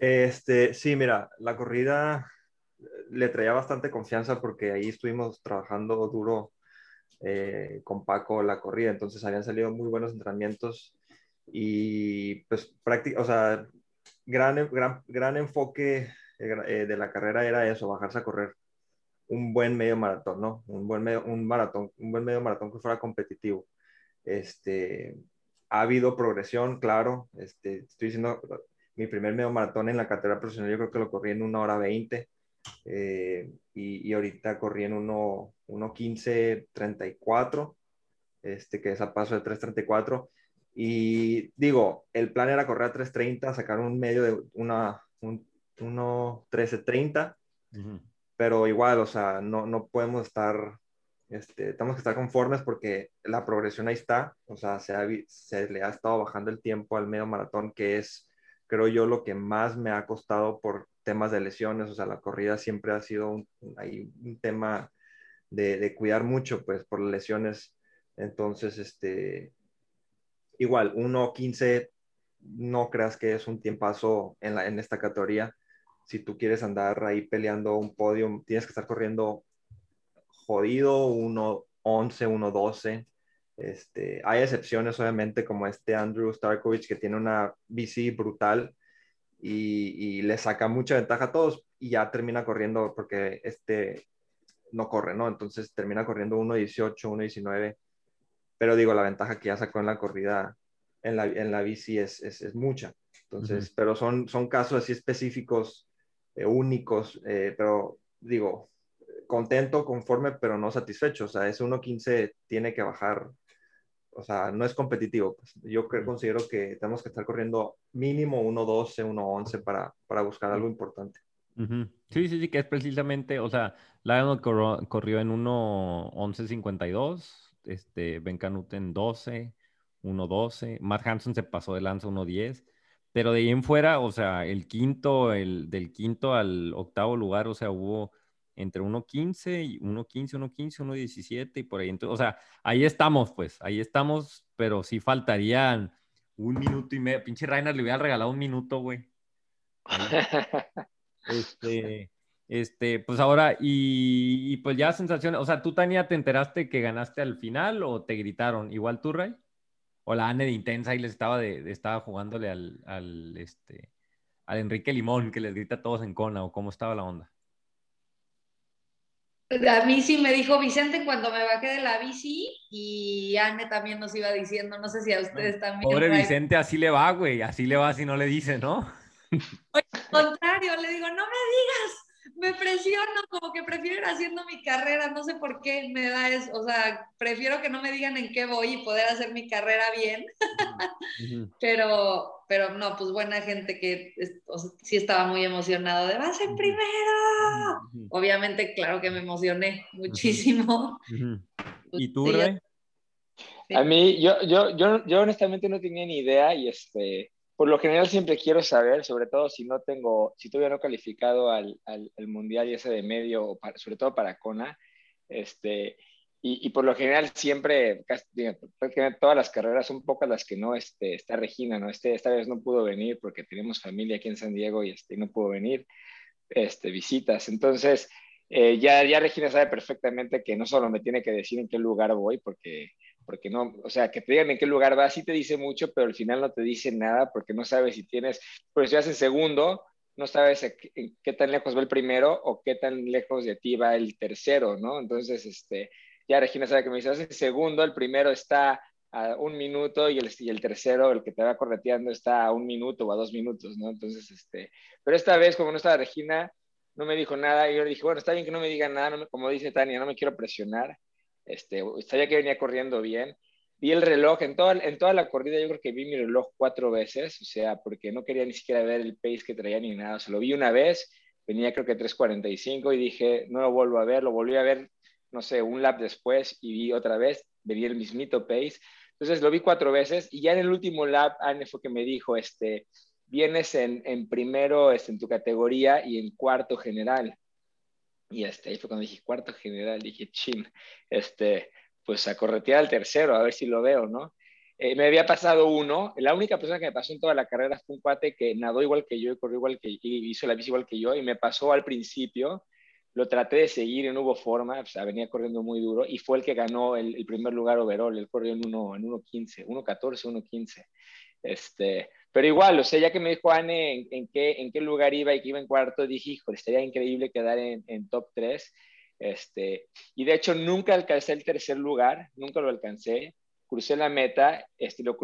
Este, sí, mira, la corrida le traía bastante confianza porque ahí estuvimos trabajando duro eh, con Paco la corrida, entonces habían salido muy buenos entrenamientos y pues práctica, o sea, gran, gran, gran enfoque eh, de la carrera era eso, bajarse a correr un buen medio maratón, ¿no? Un buen medio, un maratón, un buen medio maratón que fuera competitivo. Este, ha habido progresión, claro. Este, estoy diciendo, mi primer medio maratón en la carrera profesional, yo creo que lo corrí en una hora 20. Eh, y, y, ahorita corrí en 1.15.34, este, que es a paso de 3.34. Y digo, el plan era correr a 3.30, sacar un medio de una, un, 1.13.30, pero igual, o sea, no, no podemos estar, este, tenemos que estar conformes porque la progresión ahí está, o sea, se, se le ha estado bajando el tiempo al medio maratón, que es, creo yo, lo que más me ha costado por temas de lesiones, o sea, la corrida siempre ha sido un, un tema de, de, cuidar mucho, pues, por lesiones. Entonces, este, igual, 1.15, no creas que es un tiempazo en, la, en esta categoría. Si tú quieres andar ahí peleando un podio, tienes que estar corriendo jodido, 1.11, 1.12. Este, hay excepciones, obviamente, como este Andrew Starkovich, que tiene una bici brutal y, y, le saca mucha ventaja a todos y ya termina corriendo porque este no corre, ¿no? Entonces termina corriendo 1.18, 1.19 pero digo, la ventaja que ya sacó en la corrida en la, en la bici es, es, es mucha. Entonces, pero son, son casos así específicos, eh, únicos, eh, pero digo, contento, conforme, pero no satisfecho. O sea, ese 1.15 tiene que bajar. O sea, no es competitivo. Pues. Yo creo, considero que tenemos que estar corriendo mínimo 1.12, 1.11 para, para buscar algo importante. Sí, sí, sí, que es precisamente, o sea, Lionel corrió, en 1.11.52, este, Ben Canute en 12, 1.12, Matt Hanson se pasó de lanza 1.10, pero de ahí en fuera, o sea, el quinto, el, del quinto al octavo lugar, o sea, hubo entre 1.15 y 1.15, 1.15, 1.17 y por ahí. Entonces, o sea, ahí estamos, pues, ahí estamos, pero sí faltarían un minuto y medio. Pinche Rainer le hubiera regalado un minuto, güey. Este, este, pues ahora, y, pues ya sensaciones, o sea, tú, Tania, ¿te enteraste que ganaste al final o te gritaron? ¿Igual tú, Ray? ¿O la Anne de Intensa y les estaba, de, estaba jugándole al, al, este, al Enrique Limón que les grita a todos en cona o cómo estaba la onda? A mí sí me dijo Vicente cuando me bajé de la bici y Anne también nos iba diciendo, no sé si a ustedes también. Pobre Vicente, así le va, güey, así le va si no le dice, ¿no? Al contrario, le digo, no me digas, me presiono, como que prefiero ir haciendo mi carrera, no sé por qué me da eso, o sea, prefiero que no me digan en qué voy y poder hacer mi carrera bien, pero, pero no, pues buena gente que sí estaba muy emocionado de vas en primero. Obviamente, claro que me emocioné muchísimo. ¿Y tú, Rey? A mí, yo, yo, yo, yo honestamente no tenía ni idea y este, por lo general siempre quiero saber, sobre todo si no tengo, si todavía no calificado al, al, mundial y ese de medio, o sobre todo para Kona, este, y, y, por lo general siempre, prácticamente todas las carreras, son pocas las que no, este, está Regina, ¿no? Este, esta vez no pudo venir porque tenemos familia aquí en San Diego y este, no pudo venir, este, visitas. Entonces, eh, ya, ya Regina sabe perfectamente que no solo me tiene que decir en qué lugar voy, porque porque no, o sea, que te digan en qué lugar vas, sí te dice mucho, pero al final no te dice nada porque no sabes si tienes, pues si haces segundo, no sabes qué, qué tan lejos va el primero o qué tan lejos de ti va el tercero, ¿no? Entonces, este, ya Regina sabe que me dice, haces segundo, el primero está a un minuto y el, y el tercero, el que te va correteando, está a un minuto o a dos minutos, ¿no? Entonces, este, pero esta vez, como no estaba Regina, no me dijo nada y yo le dije, bueno, está bien que no me diga nada, como dice Tania, no me quiero presionar este, sabía que venía corriendo bien. Vi el reloj, en toda, en toda la corrida yo creo que vi mi reloj cuatro veces, o sea, porque no quería ni siquiera ver el pace que traía ni nada. O sea, lo vi una vez, venía creo que 3.45 y dije, no lo vuelvo a ver, lo volví a ver, no sé, un lap después y vi otra vez, venía el mismito pace. Entonces lo vi cuatro veces y ya en el último lap, Anne fue que me dijo, este, vienes en, en primero este, en tu categoría y en cuarto general. Y este, ahí fue cuando dije cuarto general, dije, chin, este, pues a corretear al tercero, a ver si lo veo, ¿no? Eh, me había pasado uno, la única persona que me pasó en toda la carrera fue un cuate que nadó igual que yo y corrió igual que y hizo la bici igual que yo y me pasó al principio, lo traté de seguir y no hubo forma, o sea, venía corriendo muy duro y fue el que ganó el, primer lugar overall, él corrió en 1.15, 1.14, 1.15. Este, pero igual, o sea, ya que me dijo Anne en, qué, en qué lugar iba y que iba en cuarto, dije, híjole, estaría increíble quedar en, top 3. Este, y de hecho nunca alcancé el tercer lugar, nunca lo alcancé. Crucé la meta, este, lo,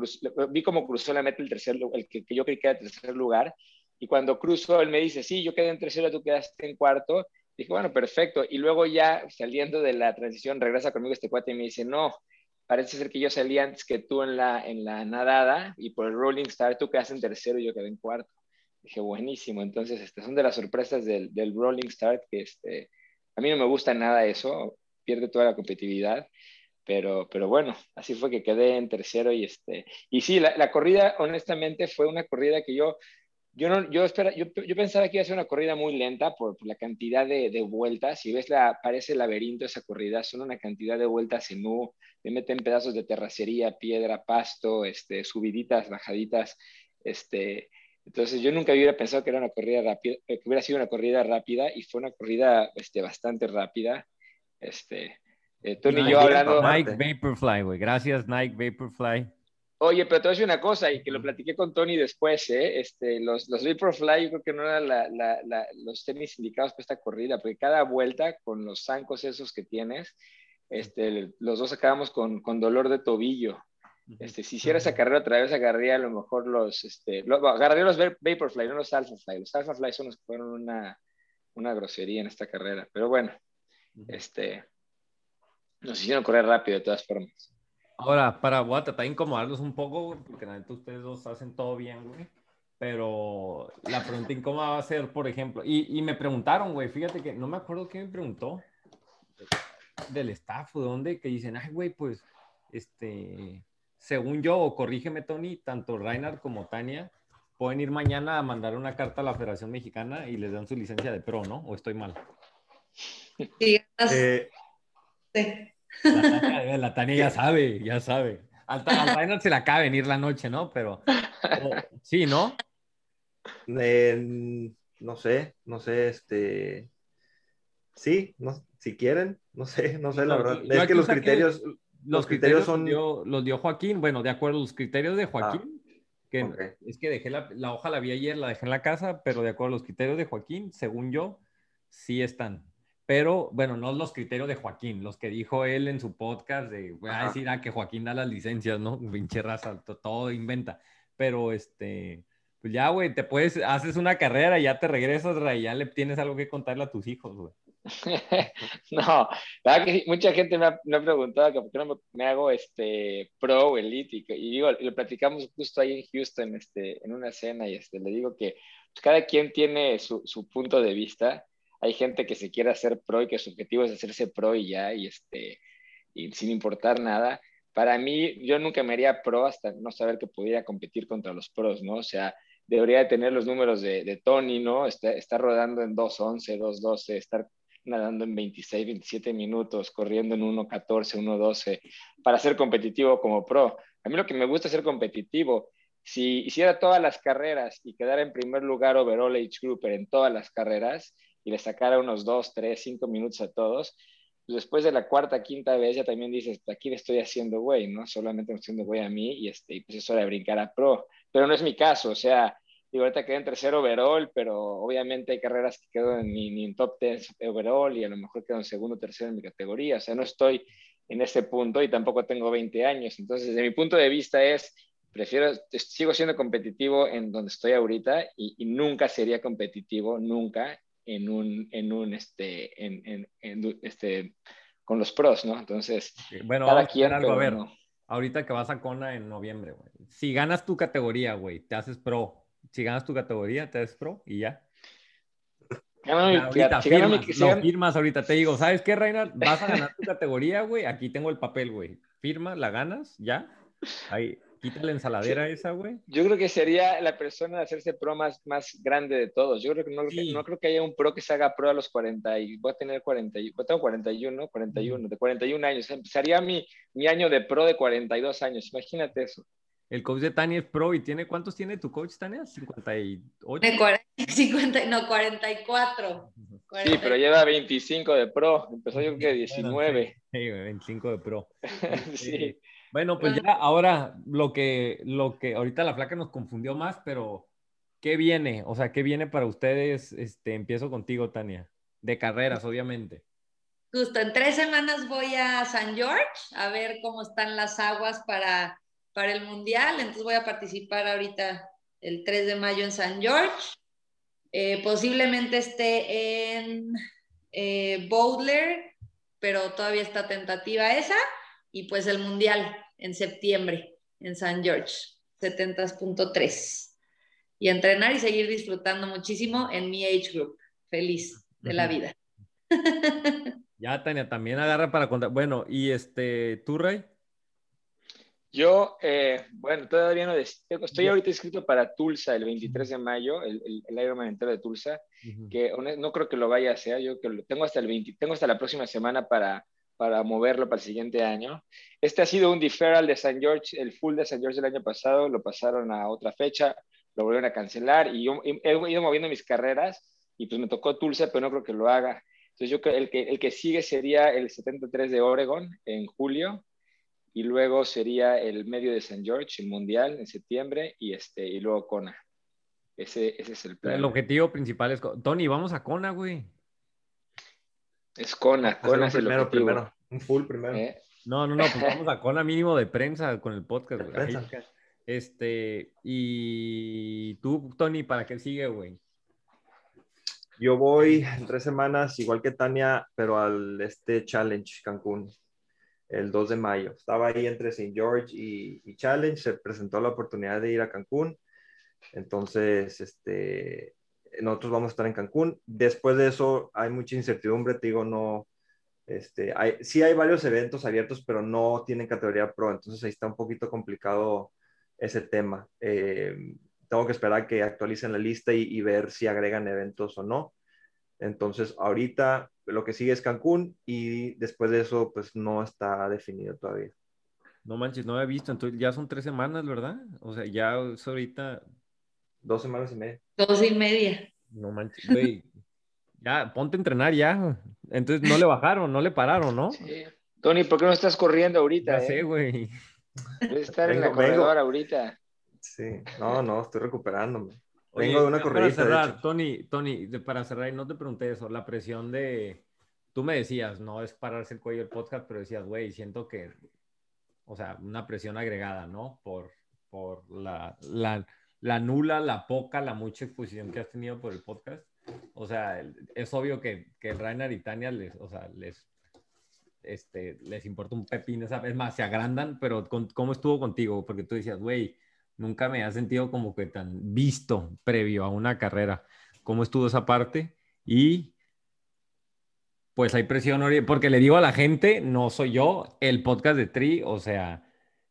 vi como cruzó la meta el tercer el que, que yo creí que era el tercer lugar. Y cuando cruzo, él me dice, sí, yo quedé en tercero, tú quedaste en cuarto. Dije, bueno, perfecto. Y luego ya saliendo de la transición, regresa conmigo este cuate y me dice, no, parece ser que yo salí antes que tú en la, en la nadada y por el Rolling Star tú quedas en tercero y yo quedé en cuarto. Dije, buenísimo. Entonces, estas son de las sorpresas del, del Rolling Start que este, a mí no me gusta nada eso, pierde toda la competitividad. Pero, pero bueno, así fue que quedé en tercero y este, y sí, la, la corrida honestamente fue una corrida que yo yo, no, yo, espera, yo, yo, pensaba que iba a ser una corrida muy lenta por, por la cantidad de, de, vueltas. Si ves, la, parece laberinto esa corrida, son una cantidad de vueltas en U, le meten pedazos de terracería, piedra, pasto, este, subiditas, bajaditas. Este, entonces yo nunca hubiera pensado que era una corrida rápida, que hubiera sido una corrida rápida y fue una corrida este, bastante rápida. Este, eh, Tony y yo hablando. Nike Vaporfly, güey. Gracias, Nike Vaporfly. Oye, pero te voy a decir una cosa, y que lo platiqué con Tony después, ¿eh? Este, los, los Vaporfly yo creo que no eran la, los tenis indicados para esta corrida, porque cada vuelta con los zancos esos que tienes, este, los dos acabamos con, con dolor de tobillo. Este, si hiciera esa carrera otra vez, agarraría a lo mejor los, este, agarraría los Vaporfly, no los Alphafly. Los Alphafly son los que fueron una, una grosería en esta carrera. Pero bueno, este, nos hicieron correr rápido de todas formas. Ahora, para, voy a tratar de incomodarlos un poco, porque la neta ustedes dos hacen todo bien, güey. Pero la pregunta incómoda va a ser, por ejemplo, y, y me preguntaron, güey, fíjate que no me acuerdo quién me preguntó del staff o de dónde, que dicen, ay, güey, pues, este, según yo, o corrígeme, Tony, tanto Reinhard como Tania pueden ir mañana a mandar una carta a la Federación Mexicana y les dan su licencia de pro, ¿no? ¿O estoy mal? Sí, Eh, sí. La Tania, la Tania ya sabe, ya sabe. Al, al Reinhard se le acaba de venir la noche, ¿no? Pero, pero sí, ¿no? eh, no sé, no sé, este. Sí, no, si quieren, no sé, no sé, la verdad. yo es que los criterios. Los criterios son... dio, los dio Joaquín, bueno, de acuerdo a los criterios de Joaquín, que es que dejé la, la hoja, la vi ayer, la dejé en la casa, pero de acuerdo a los criterios de Joaquín, según yo, sí están. Pero, bueno, no los criterios de Joaquín, los que dijo él en su podcast, de, voy a decir ah, que Joaquín da las licencias, ¿no? Pinche raza, to- todo inventa. Pero, este, pues ya, güey, te puedes, haces una carrera y ya te regresas, y ya le tienes algo que contarle a tus hijos, güey. no, la verdad que mucha gente me ha, me ha preguntado que por qué no me, me hago este pro elite y, y digo, lo platicamos justo ahí en Houston este, en una cena y este, le digo que pues, cada quien tiene su, su punto de vista. Hay gente que se quiere hacer pro y que su objetivo es hacerse pro y ya, y, este, y sin importar nada. Para mí, yo nunca me haría pro hasta no saber que pudiera competir contra los pros, ¿no? O sea, debería de tener los números de, de Tony, ¿no? Está, está rodando en 2.11, 2.12, estar nadando en 26, 27 minutos, corriendo en 1.14, 1.12, para ser competitivo como pro. A mí lo que me gusta es ser competitivo. Si hiciera todas las carreras y quedara en primer lugar overall age grouper en todas las carreras y le sacara unos 2, 3, 5 minutos a todos, después de la cuarta, quinta vez ya también dices, "Pues aquí le estoy haciendo güey, ¿no? Solamente me estoy haciendo güey a mí y, este, pues es hora de brincar a pro. Pero no es mi caso, o sea, Digo, ahorita quedé en tercero overall, pero obviamente hay carreras que quedo en, ni, ni en top 10 overall y a lo mejor quedo en segundo o tercero en mi categoría. O sea, no estoy en ese punto y tampoco tengo 20 años. Entonces, desde mi punto de vista es, prefiero, sigo siendo competitivo en donde estoy ahorita y, y nunca sería competitivo, nunca, en un, en un, este, en, en, en, este, con los pros, ¿no? Entonces, Bueno, cada vamos quien, algo, a ver. no. Ahorita que vas a Kona en noviembre, güey. Si ganas tu categoría, güey, te haces pro. Si ganas tu categoría, te haces pro y ya. Ya, ahorita si firmas, si lo gana- firmas ahorita. Te digo, ¿sabes qué, Reinhard? Vas a ganar tu categoría, güey. Aquí tengo el papel, güey. Firma, la ganas, ya. Ahí, quita la ensaladera esa, güey. Yo creo que sería la persona de hacerse pro más, más grande de todos. Yo creo que no, Sí. no creo que haya un pro que se haga pro a los 40 y voy a tener 40, y- tener 41, 41, de 41 años. Empezaría mi, mi año de pro de 42 años. Imagínate eso. El coach de Tania es pro y tiene, ¿cuántos tiene tu coach, Tania? 58. De 40, 50, no, 44. Sí, pero lleva 25 de pro. Empezó yo creo que 19. Sí, güey, 25 de pro. Sí. Bueno, pues ya ahora lo que, lo que ahorita la flaca nos confundió más, pero ¿qué viene? O sea, ¿qué viene para ustedes? Este, empiezo contigo, Tania. De carreras, obviamente. Justo, en tres semanas voy a San George a ver cómo están las aguas para, para el Mundial. Entonces voy a participar ahorita el 3 de mayo en San George. Eh, posiblemente esté en eh, pero todavía está tentativa esa. Y pues el Mundial en septiembre en San George, 70.3. Y entrenar y seguir disfrutando muchísimo en mi age group. Feliz de la vida. Ya, Tania, también agarra para contar. Bueno, y este, ¿tú, Ray? Yo, eh, bueno, todavía no estoy ahorita inscrito para Tulsa el 23 de mayo, el, el, el Ironman entero de Tulsa, que no creo que lo vaya a hacer, yo que lo tengo hasta el 20, tengo hasta la próxima semana para, para moverlo para el siguiente año. Este ha sido un deferral de San George, el full de San George del año pasado, lo pasaron a otra fecha, lo volvieron a cancelar y yo he, ido moviendo mis carreras y pues me tocó Tulsa, pero no creo que lo haga. Entonces yo creo el que el que sigue sería el 73 de Oregon en julio y luego sería el medio de San George, el mundial en septiembre y este y luego Kona. Ese, ese es el plan. El objetivo principal es. Tony, vamos a Kona, güey. Es Kona, Kona un es el primero, objetivo. primero. Un full primero. ¿eh? No, no, no, pues vamos a Kona mínimo de prensa con el podcast, güey. Este, y tú, Tony, ¿para qué sigue, güey? Yo voy en tres semanas, igual que Tania, pero al este Challenge Cancún, el 2 de mayo. Estaba ahí entre St. George y, Challenge, se presentó la oportunidad de ir a Cancún. Entonces, este, nosotros vamos a estar en Cancún. Después de eso hay mucha incertidumbre, te digo, no, este, hay, sí hay varios eventos abiertos, pero no tienen categoría pro, entonces ahí está un poquito complicado ese tema. Eh, tengo que esperar que actualicen la lista y, ver si agregan eventos o no. Entonces, ahorita lo que sigue es Cancún y después de eso, pues no está definido todavía. No manches, no había visto, entonces ya son tres semanas, ¿verdad? O sea, ya es ahorita Dos semanas y media. Dos y media. No manches, güey. ya, ponte a entrenar ya. Entonces no le bajaron, no le pararon, ¿no? Sí. Tony, ¿por qué no estás corriendo ahorita? Ya eh? sé, güey. Debes estar en la corredora ahorita. Sí, no, no, estoy recuperándome. Oye, Vengo de una para corridita, de cerrar, hecho. Tony, Tony, de- para cerrar, y no te pregunté eso, la presión de, tú me decías, no es pararse el cuello el podcast, pero decías, güey, siento que, o sea, una presión agregada, ¿no? Por, por la, la, la nula, la poca, la mucha exposición que has tenido por el podcast. O sea, es obvio que, que el Rainer y Tania les, o sea, les, este, les importa un pepino, esa- es más, se agrandan, pero con- ¿cómo estuvo contigo? Porque tú decías, güey, nunca me ha sentido como que tan visto previo a una carrera. ¿Cómo estuvo esa parte? Y pues hay presión, porque le digo a la gente, no soy yo, el podcast de Tri, o sea,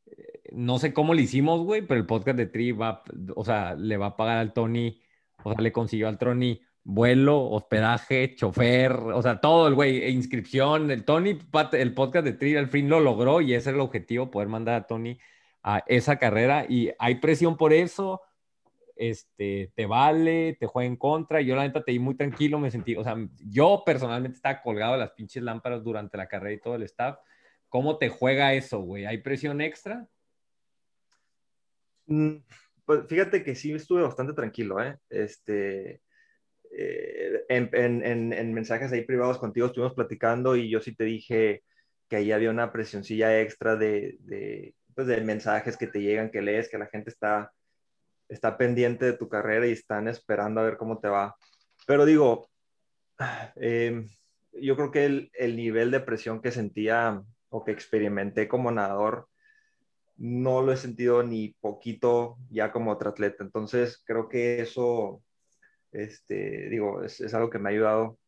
eh, no sé cómo le hicimos, güey, pero el podcast de Tri va, o sea, le va a pagar al Tony, o sea, le consiguió al Tony vuelo, hospedaje, chofer, o sea, todo el güey, e inscripción, el Tony, el podcast de Tri al fin lo logró y ese es el objetivo, poder mandar a Tony a esa carrera y hay presión por eso, este, te vale, te juega en contra. Yo la neta te di muy tranquilo, me sentí, o sea, yo personalmente estaba colgado de las pinches lámparas durante la carrera y todo el staff. ¿Cómo te juega eso, güey? ¿Hay presión extra? Mm, Pues fíjate que sí estuve bastante tranquilo, ¿eh? Este, eh, en, en- en- en mensajes ahí privados contigo estuvimos platicando y yo sí te dije que ahí había una presioncilla extra de, pues, de mensajes que te llegan, que lees, que la gente está, está pendiente de tu carrera y están esperando a ver cómo te va. Pero digo, eh, yo creo que el, el nivel de presión que sentía o que experimenté como nadador no lo he sentido ni poquito ya como otro atleta. Entonces, creo que eso, este, digo, es, es algo que me ha ayudado.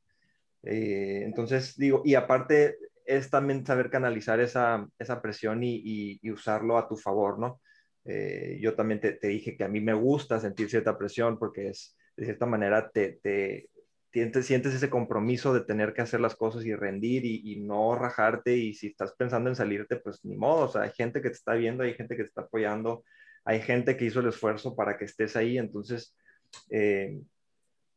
Eh, entonces, digo, y aparte es también saber canalizar esa, esa presión y, y- usarlo a tu favor, ¿no? Eh, yo también te, te dije que a mí me gusta sentir cierta presión porque es, de cierta manera, te, te, sientes ese compromiso de tener que hacer las cosas y rendir y, y no rajarte y si estás pensando en salirte, pues ni modo, o sea, hay gente que te está viendo, hay gente que te está apoyando, hay gente que hizo el esfuerzo para que estés ahí, entonces, eh,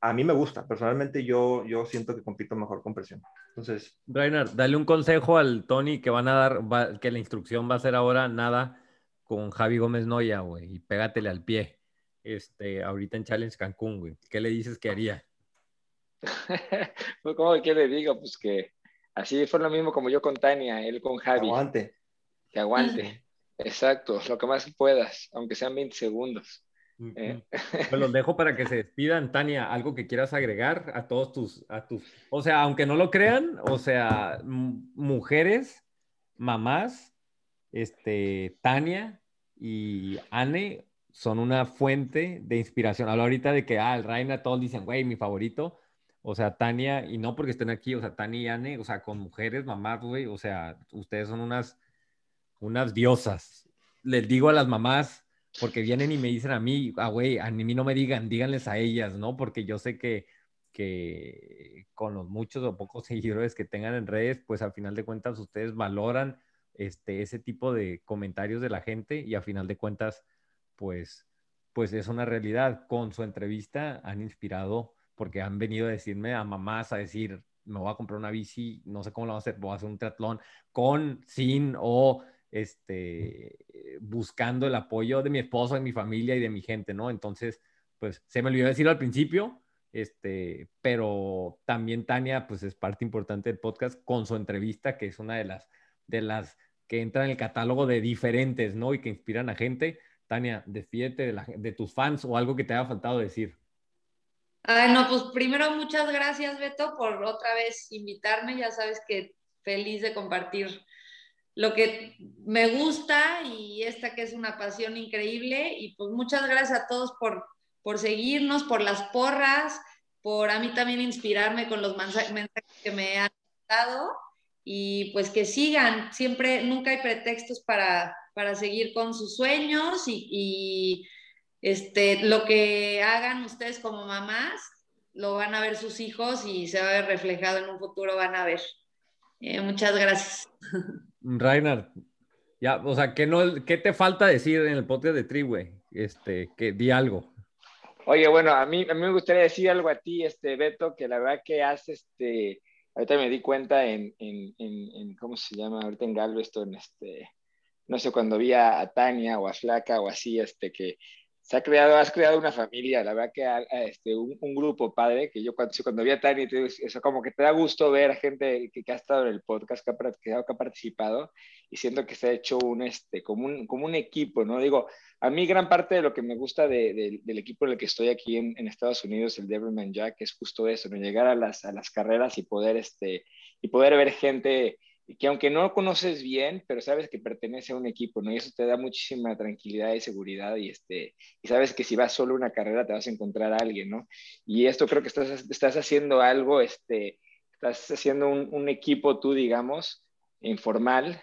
a mí me gusta, personalmente yo, yo siento que compito mejor con presión. Entonces, Brainer, dale un consejo al Tony que van a dar, va- que la instrucción va a ser ahora nada con Javi Gómez Noya, güey, y pégatele al pie. Este, ahorita en Challenge Cancún, güey. ¿Qué le dices que haría? Pues, ¿Cómo que le digo? Pues que así fue lo mismo como yo con Tania, él con Javi. aguante. Que aguante. Exacto, lo que más puedas, aunque sean 20 segundos. Eh. Pues los dejo para que se despidan. Tania, algo que quieras agregar a todos tus, a tus, o sea, aunque no lo crean, o sea, mujeres, mamás, este, Tania y Anne son una fuente de inspiración. Hablo ahorita de que, ah, el Reina, todos dicen, güey, mi favorito. O sea, Tania, y no porque estén aquí, o sea, Tania y Anne, o sea, con mujeres, mamás, güey, o sea, ustedes son unas, unas diosas. Les digo a las mamás, porque vienen y me dicen a mí, ah, güey, a mí no me digan, díganles a ellas, ¿no? Porque yo sé que, que con los muchos o pocos seguidores que tengan en redes, pues al final de cuentas ustedes valoran este, ese tipo de comentarios de la gente y a final de cuentas, pues, pues es una realidad. Con su entrevista han inspirado porque han venido a decirme a mamás a decir, me voy a comprar una bici, no sé cómo lo voy a hacer, voy a hacer un triatlón con, sin o este, buscando el apoyo de mi esposo, de mi familia y de mi gente, ¿no? Entonces, pues se me olvidó decirlo al principio, este, pero también Tania, pues es parte importante del podcast con su entrevista, que es una de las, de las que entra en el catálogo de diferentes, ¿no? Y que inspiran a gente. Tania, despídete de, la, de tus fans o algo que te haya faltado decir. Ay, no, pues primero muchas gracias, Beto, por otra vez invitarme. Ya sabes que feliz de compartir lo que me gusta y esta que es una pasión increíble. Y pues muchas gracias a todos por, por seguirnos, por las porras, por a mí también inspirarme con los mensajes que me han dado y pues que sigan, siempre, nunca hay pretextos para, para seguir con sus sueños y, y, este, lo que hagan ustedes como mamás, lo van a ver sus hijos y se va a ver reflejado en un futuro, van a ver. Eh, muchas gracias. Reinhard, ya, o sea, ¿qué, no, ¿qué te falta decir en el podcast de Tri, güey? Este, que di algo. Oye, bueno, a mí, a mí me gustaría decir algo a ti, este, Beto, que la verdad que has, este, ahorita me di cuenta en, en, en, ¿cómo se llama? Ahorita en Galveston, este, no sé, cuando vi a, Tania o a Flaca o así, este, que se ha creado, has creado una familia, la verdad que este, un, grupo padre, que yo cuando, cuando vi a Tania, eso como que te da gusto ver a gente que, que ha estado en el podcast, que ha, participado, y siento que se ha hecho un, este, como, un, como un equipo, ¿no? Digo, a mí gran parte de lo que me gusta de, de, del equipo en el que estoy aquí en, en Estados Unidos, el Devilman Jack, es justo eso, ¿no? Llegar a las, a las carreras y poder, este, y poder ver gente que aunque no conoces bien, pero sabes que pertenece a un equipo, ¿no? Y eso te da muchísima tranquilidad y seguridad y, este, y sabes que si vas solo una carrera te vas a encontrar a alguien, ¿no? Y esto creo que estás, estás haciendo algo, este, estás haciendo un, un equipo tú, digamos, informal,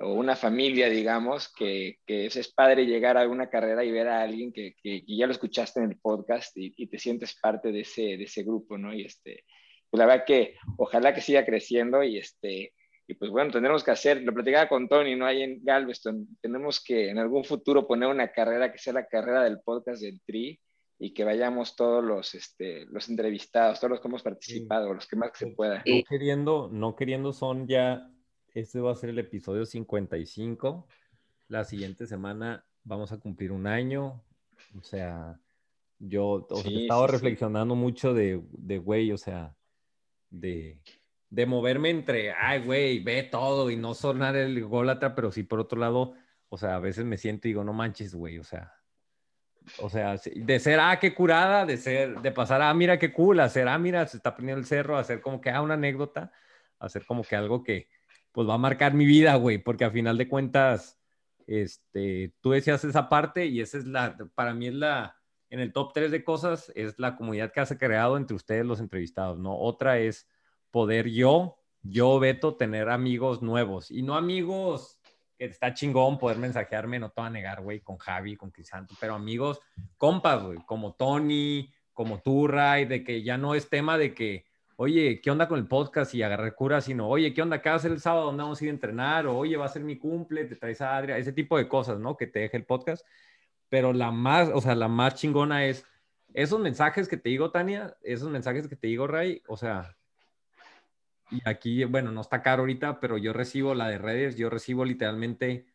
o una familia, digamos, que, que es, es, padre llegar a una carrera y ver a alguien que, que, ya lo escuchaste en el podcast y, te sientes parte de ese, de ese grupo, ¿no? Y este, la verdad que ojalá que siga creciendo y este, y pues bueno, tendremos que hacer, lo platicaba con Tony, ¿no? Ahí en Galveston, tenemos que en algún futuro poner una carrera que sea la carrera del podcast del TRI y que vayamos todos los, este, los entrevistados, todos los que hemos participado, sí. los que más que se pueda. No queriendo, no queriendo son ya, este va a ser el episodio 55. La siguiente semana vamos a cumplir un año. O sea, yo o sea, sí, he estado sí, reflexionando mucho de, de, güey, o sea, de de moverme entre, ay, güey, ve todo y no sonar el gólatra, pero sí por otro lado, o sea, a veces me siento y digo, no manches, güey, o sea, o sea, de ser, ah, qué curada, de ser, de pasar, ah, mira qué cool, a ser, ah, mira, se está prendiendo el cerro, hacer como que, ah, una anécdota, hacer como que algo que, pues va a marcar mi vida, güey, porque a final de cuentas, este, tú decías esa parte y esa es la, para mí es la, en el top 3 de cosas, es la comunidad que has creado entre ustedes los entrevistados, ¿no? Otra es poder yo, yo, Beto, tener amigos nuevos y no amigos que está chingón poder mensajearme, no te voy a negar, güey, con Javi, con Crisanto, pero amigos, compas, güey, como Tony, como tú, Ray, de que ya no es tema de que, oye, ¿qué onda con el podcast y agarrar cura? Sino, oye, ¿qué onda? ¿Qué va a hacer el sábado? ¿Dónde vamos a ir a entrenar? O, oye, va a ser mi cumple, te traes a Adria, ese tipo de cosas, ¿no? Que te deje el podcast. Pero la más, o sea, la más chingona es esos mensajes que te digo, Tania, esos mensajes que te digo, Ray, o sea, y aquí, bueno, no está caro ahorita, pero yo recibo la de redes, yo recibo literalmente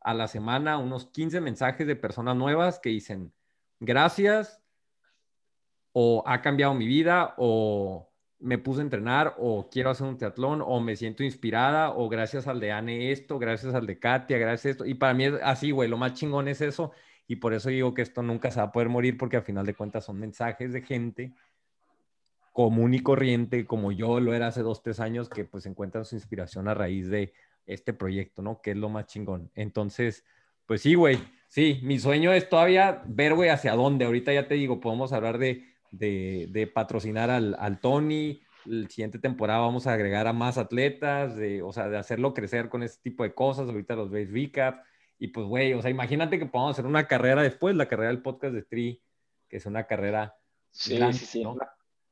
a la semana unos 15 mensajes de personas nuevas que dicen, gracias, o ha cambiado mi vida, o me puse a entrenar, o quiero hacer un teatlón, o me siento inspirada, o gracias al de Ane esto, gracias al de Katia, gracias a esto. Y para mí es así, güey, lo más chingón es eso. Y por eso digo que esto nunca se va a poder morir, porque al final de cuentas son mensajes de gente común y corriente, como yo lo era hace dos, tres años, que pues encuentran su inspiración a raíz de este proyecto, ¿no? Que es lo más chingón. Entonces, pues sí, güey, sí, mi sueño es todavía ver, güey, hacia dónde. Ahorita ya te digo, podemos hablar de, de, de patrocinar al, al, Tony. La siguiente temporada vamos a agregar a más atletas, de, o sea, de hacerlo crecer con este tipo de cosas. Ahorita los veis recap. Y pues, güey, o sea, imagínate que podamos hacer una carrera después, la carrera del podcast de Tri, que es una carrera. Sí, grande, sí, sí. ¿no?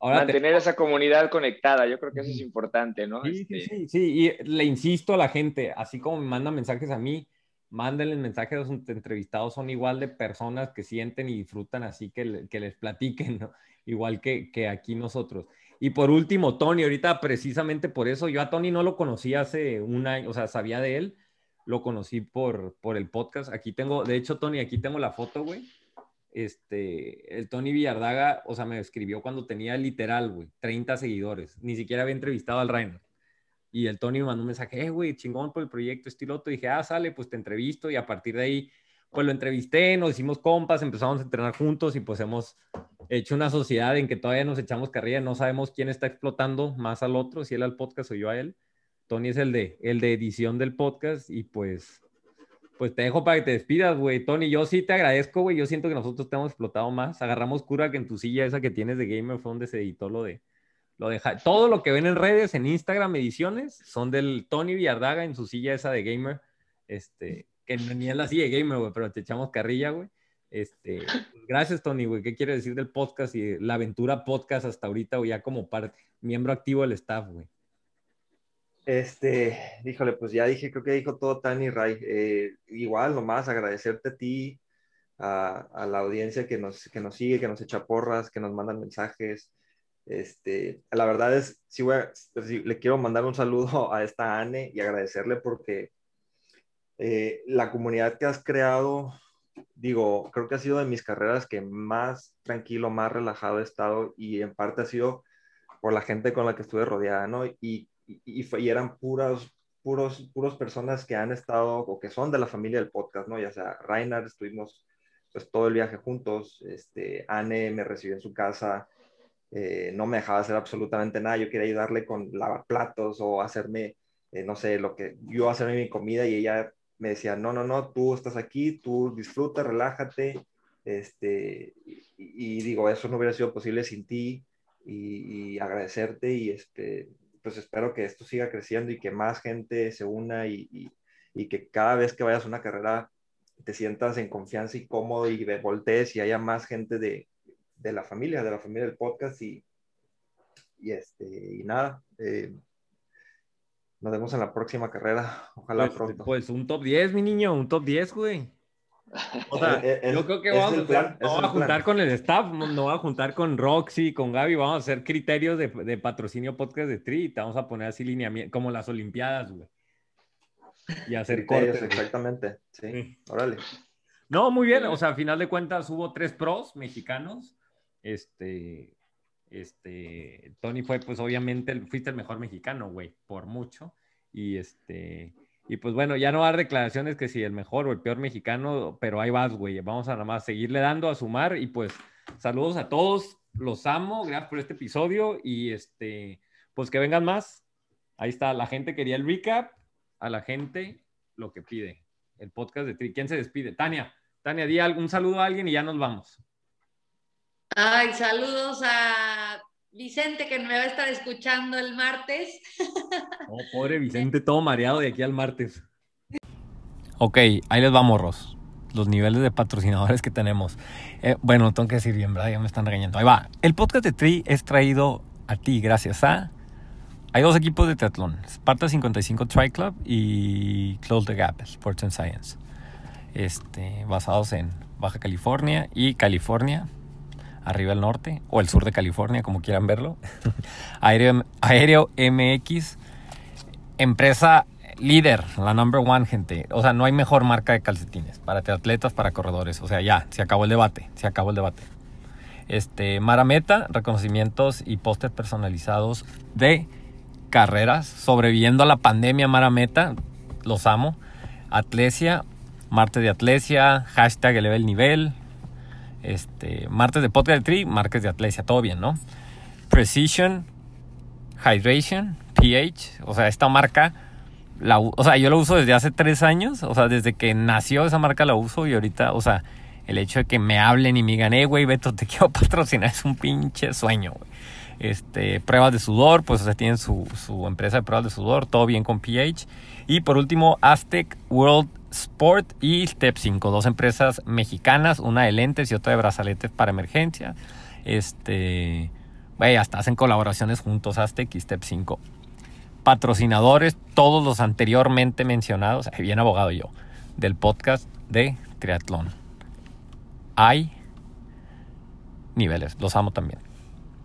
Ahora mantener te... esa comunidad conectada, yo creo que eso es importante, ¿no? Sí, este... sí, sí, y le insisto a la gente, así como me mandan mensajes a mí, mándenle mensajes a los entrevistados, son igual de personas que sienten y disfrutan, así que, que les platiquen, ¿no? Igual que, que aquí nosotros. Y por último, Tony, ahorita precisamente por eso, yo a Tony no lo conocí hace un año, o sea, sabía de él, lo conocí por, por el podcast. Aquí tengo, de hecho, Tony, aquí tengo la foto, güey este, el Tony Villardaga, o sea, me escribió cuando tenía literal, güey, 30 seguidores. Ni siquiera había entrevistado al Reiner. Y el Tony me mandó un mensaje, eh, güey, chingón por el proyecto estiloto. Y dije, ah, sale, pues te entrevisto. Y a partir de ahí, pues lo entrevisté, nos hicimos compas, empezamos a entrenar juntos y pues hemos hecho una sociedad en que todavía nos echamos carrilla, no sabemos quién está explotando más al otro, si él al podcast o yo a él. Tony es el de, el de edición del podcast y pues, pues te dejo para que te despidas, güey. Tony, yo sí te agradezco, güey. Yo siento que nosotros te hemos explotado más. Agarramos cura que en tu silla esa que tienes de Gamer fue donde se editó lo de... Lo de todo lo que ven en redes, en Instagram, ediciones, son del Tony Villardaga en su silla esa de Gamer. Este, que ni es la silla de Gamer, güey, pero te echamos carrilla, güey. Este, pues, gracias, Tony, güey. ¿Qué quiere decir del podcast y la aventura podcast hasta ahorita, güey, ya como parte, miembro activo del staff, güey? Este, híjole, pues ya dije, creo que dijo todo Tani Ray. Eh, igual, nomás agradecerte a ti, a, la audiencia que nos, que nos sigue, que nos echa porras, que nos mandan mensajes. Este, la verdad es, sí, voy le quiero mandar un saludo a esta Anne y agradecerle porque eh, la comunidad que has creado, digo, creo que ha sido de mis carreras que más tranquilo, más relajado he estado y en parte ha sido por la gente con la que estuve rodeada, ¿no? Y, y, y eran puras, puros, puros personas que han estado o que son de la familia del podcast, ¿no? Ya sea Reinhard, estuvimos pues todo el viaje juntos, este, Anne me recibió en su casa, eh, no me dejaba hacer absolutamente nada, yo quería ayudarle con lavar platos o hacerme, eh, no sé, lo que yo hacerme mi comida y ella me decía, no, no, no, tú estás aquí, tú disfruta, relájate, este, y, y digo, eso no hubiera sido posible sin ti y, y agradecerte y este, pues espero que esto siga creciendo y que más gente se una y, y, y que cada vez que vayas a una carrera te sientas en confianza y cómodo y voltees y haya más gente de, de la familia, de la familia del podcast y, y, este, y nada, eh, nos vemos en la próxima carrera, ojalá Pues, pronto. pues un top 10, mi niño, un top 10, güey. O sea, Es- es- yo creo que vamos a, plan, el voy a juntar plan. con el staff, no, no voy a juntar con Roxy, con Gaby, vamos a hacer criterios de, de patrocinio podcast de Tri y te vamos a poner así lineamiento, como las Olimpiadas, güey. Y hacer Criterios, cortes. exactamente, sí, Sí. órale. No, muy bien, o sea, a final de cuentas hubo tres pros mexicanos. Este, este, Tony fue, pues obviamente, fuiste el mejor mexicano, güey, por mucho. Y este, y pues bueno, ya no va a dar declaraciones que si el mejor o el peor mexicano, pero ahí vas, güey. Vamos a nada más seguirle dando a sumar y pues saludos a todos, los amo, gracias por este episodio y este, pues que vengan más. Ahí está, la gente quería el recap, a la gente lo que pide. El podcast de Tri. ¿Quién se despide? Tania, Tania, di algún saludo a alguien y ya nos vamos. Ay, saludos a Vicente que me va a estar escuchando el martes. Oh, pobre Vicente, todo mareado de aquí al martes. Ok, ahí les vamos, Ros. Los niveles de patrocinadores que tenemos. Eh, bueno, tengo que decir bien, ¿verdad? Ya me están regañando. Ahí va. El podcast de Tri es traído a ti gracias a... Hay dos equipos de triatlón. Sparta 55 Tri Club y Close the Gap, Sports and Science. Este, basados en Baja California y California, arriba al norte, o el sur de California, como quieran verlo. Aéreo, Aéreo MX, empresa líder, la number one, gente. O sea, no hay mejor marca de calcetines para atletas, para corredores. O sea, ya, se acabó el debate, se acabó el debate. Este, Marameta, reconocimientos y pósters personalizados de carreras, sobreviviendo a la pandemia Marameta, los amo. Atlesia, martes de Atlesia, hashtag eleve el nivel, este, martes de podcast Tri, martes de Atlesia, todo bien, ¿no? Precision, Hydration, pH, o sea, esta marca, la, o sea, yo la uso desde hace tres años, o sea, desde que nació esa marca la uso y ahorita, o sea, el hecho de que me hablen y me digan, eh, güey, Beto, te quiero patrocinar, es un pinche sueño, güey. Este, pruebas de sudor, pues, tienen su, su empresa de pruebas de sudor, todo bien con pH. Y por último, Aztec World Sport y Step 5, dos empresas mexicanas, una de lentes y otra de brazaletes para emergencia. Este, güey, hasta hacen colaboraciones juntos, Aztec y Step 5. Patrocinadores, todos los anteriormente mencionados, bien abogado yo, del podcast de triatlón. Hay niveles, los amo también.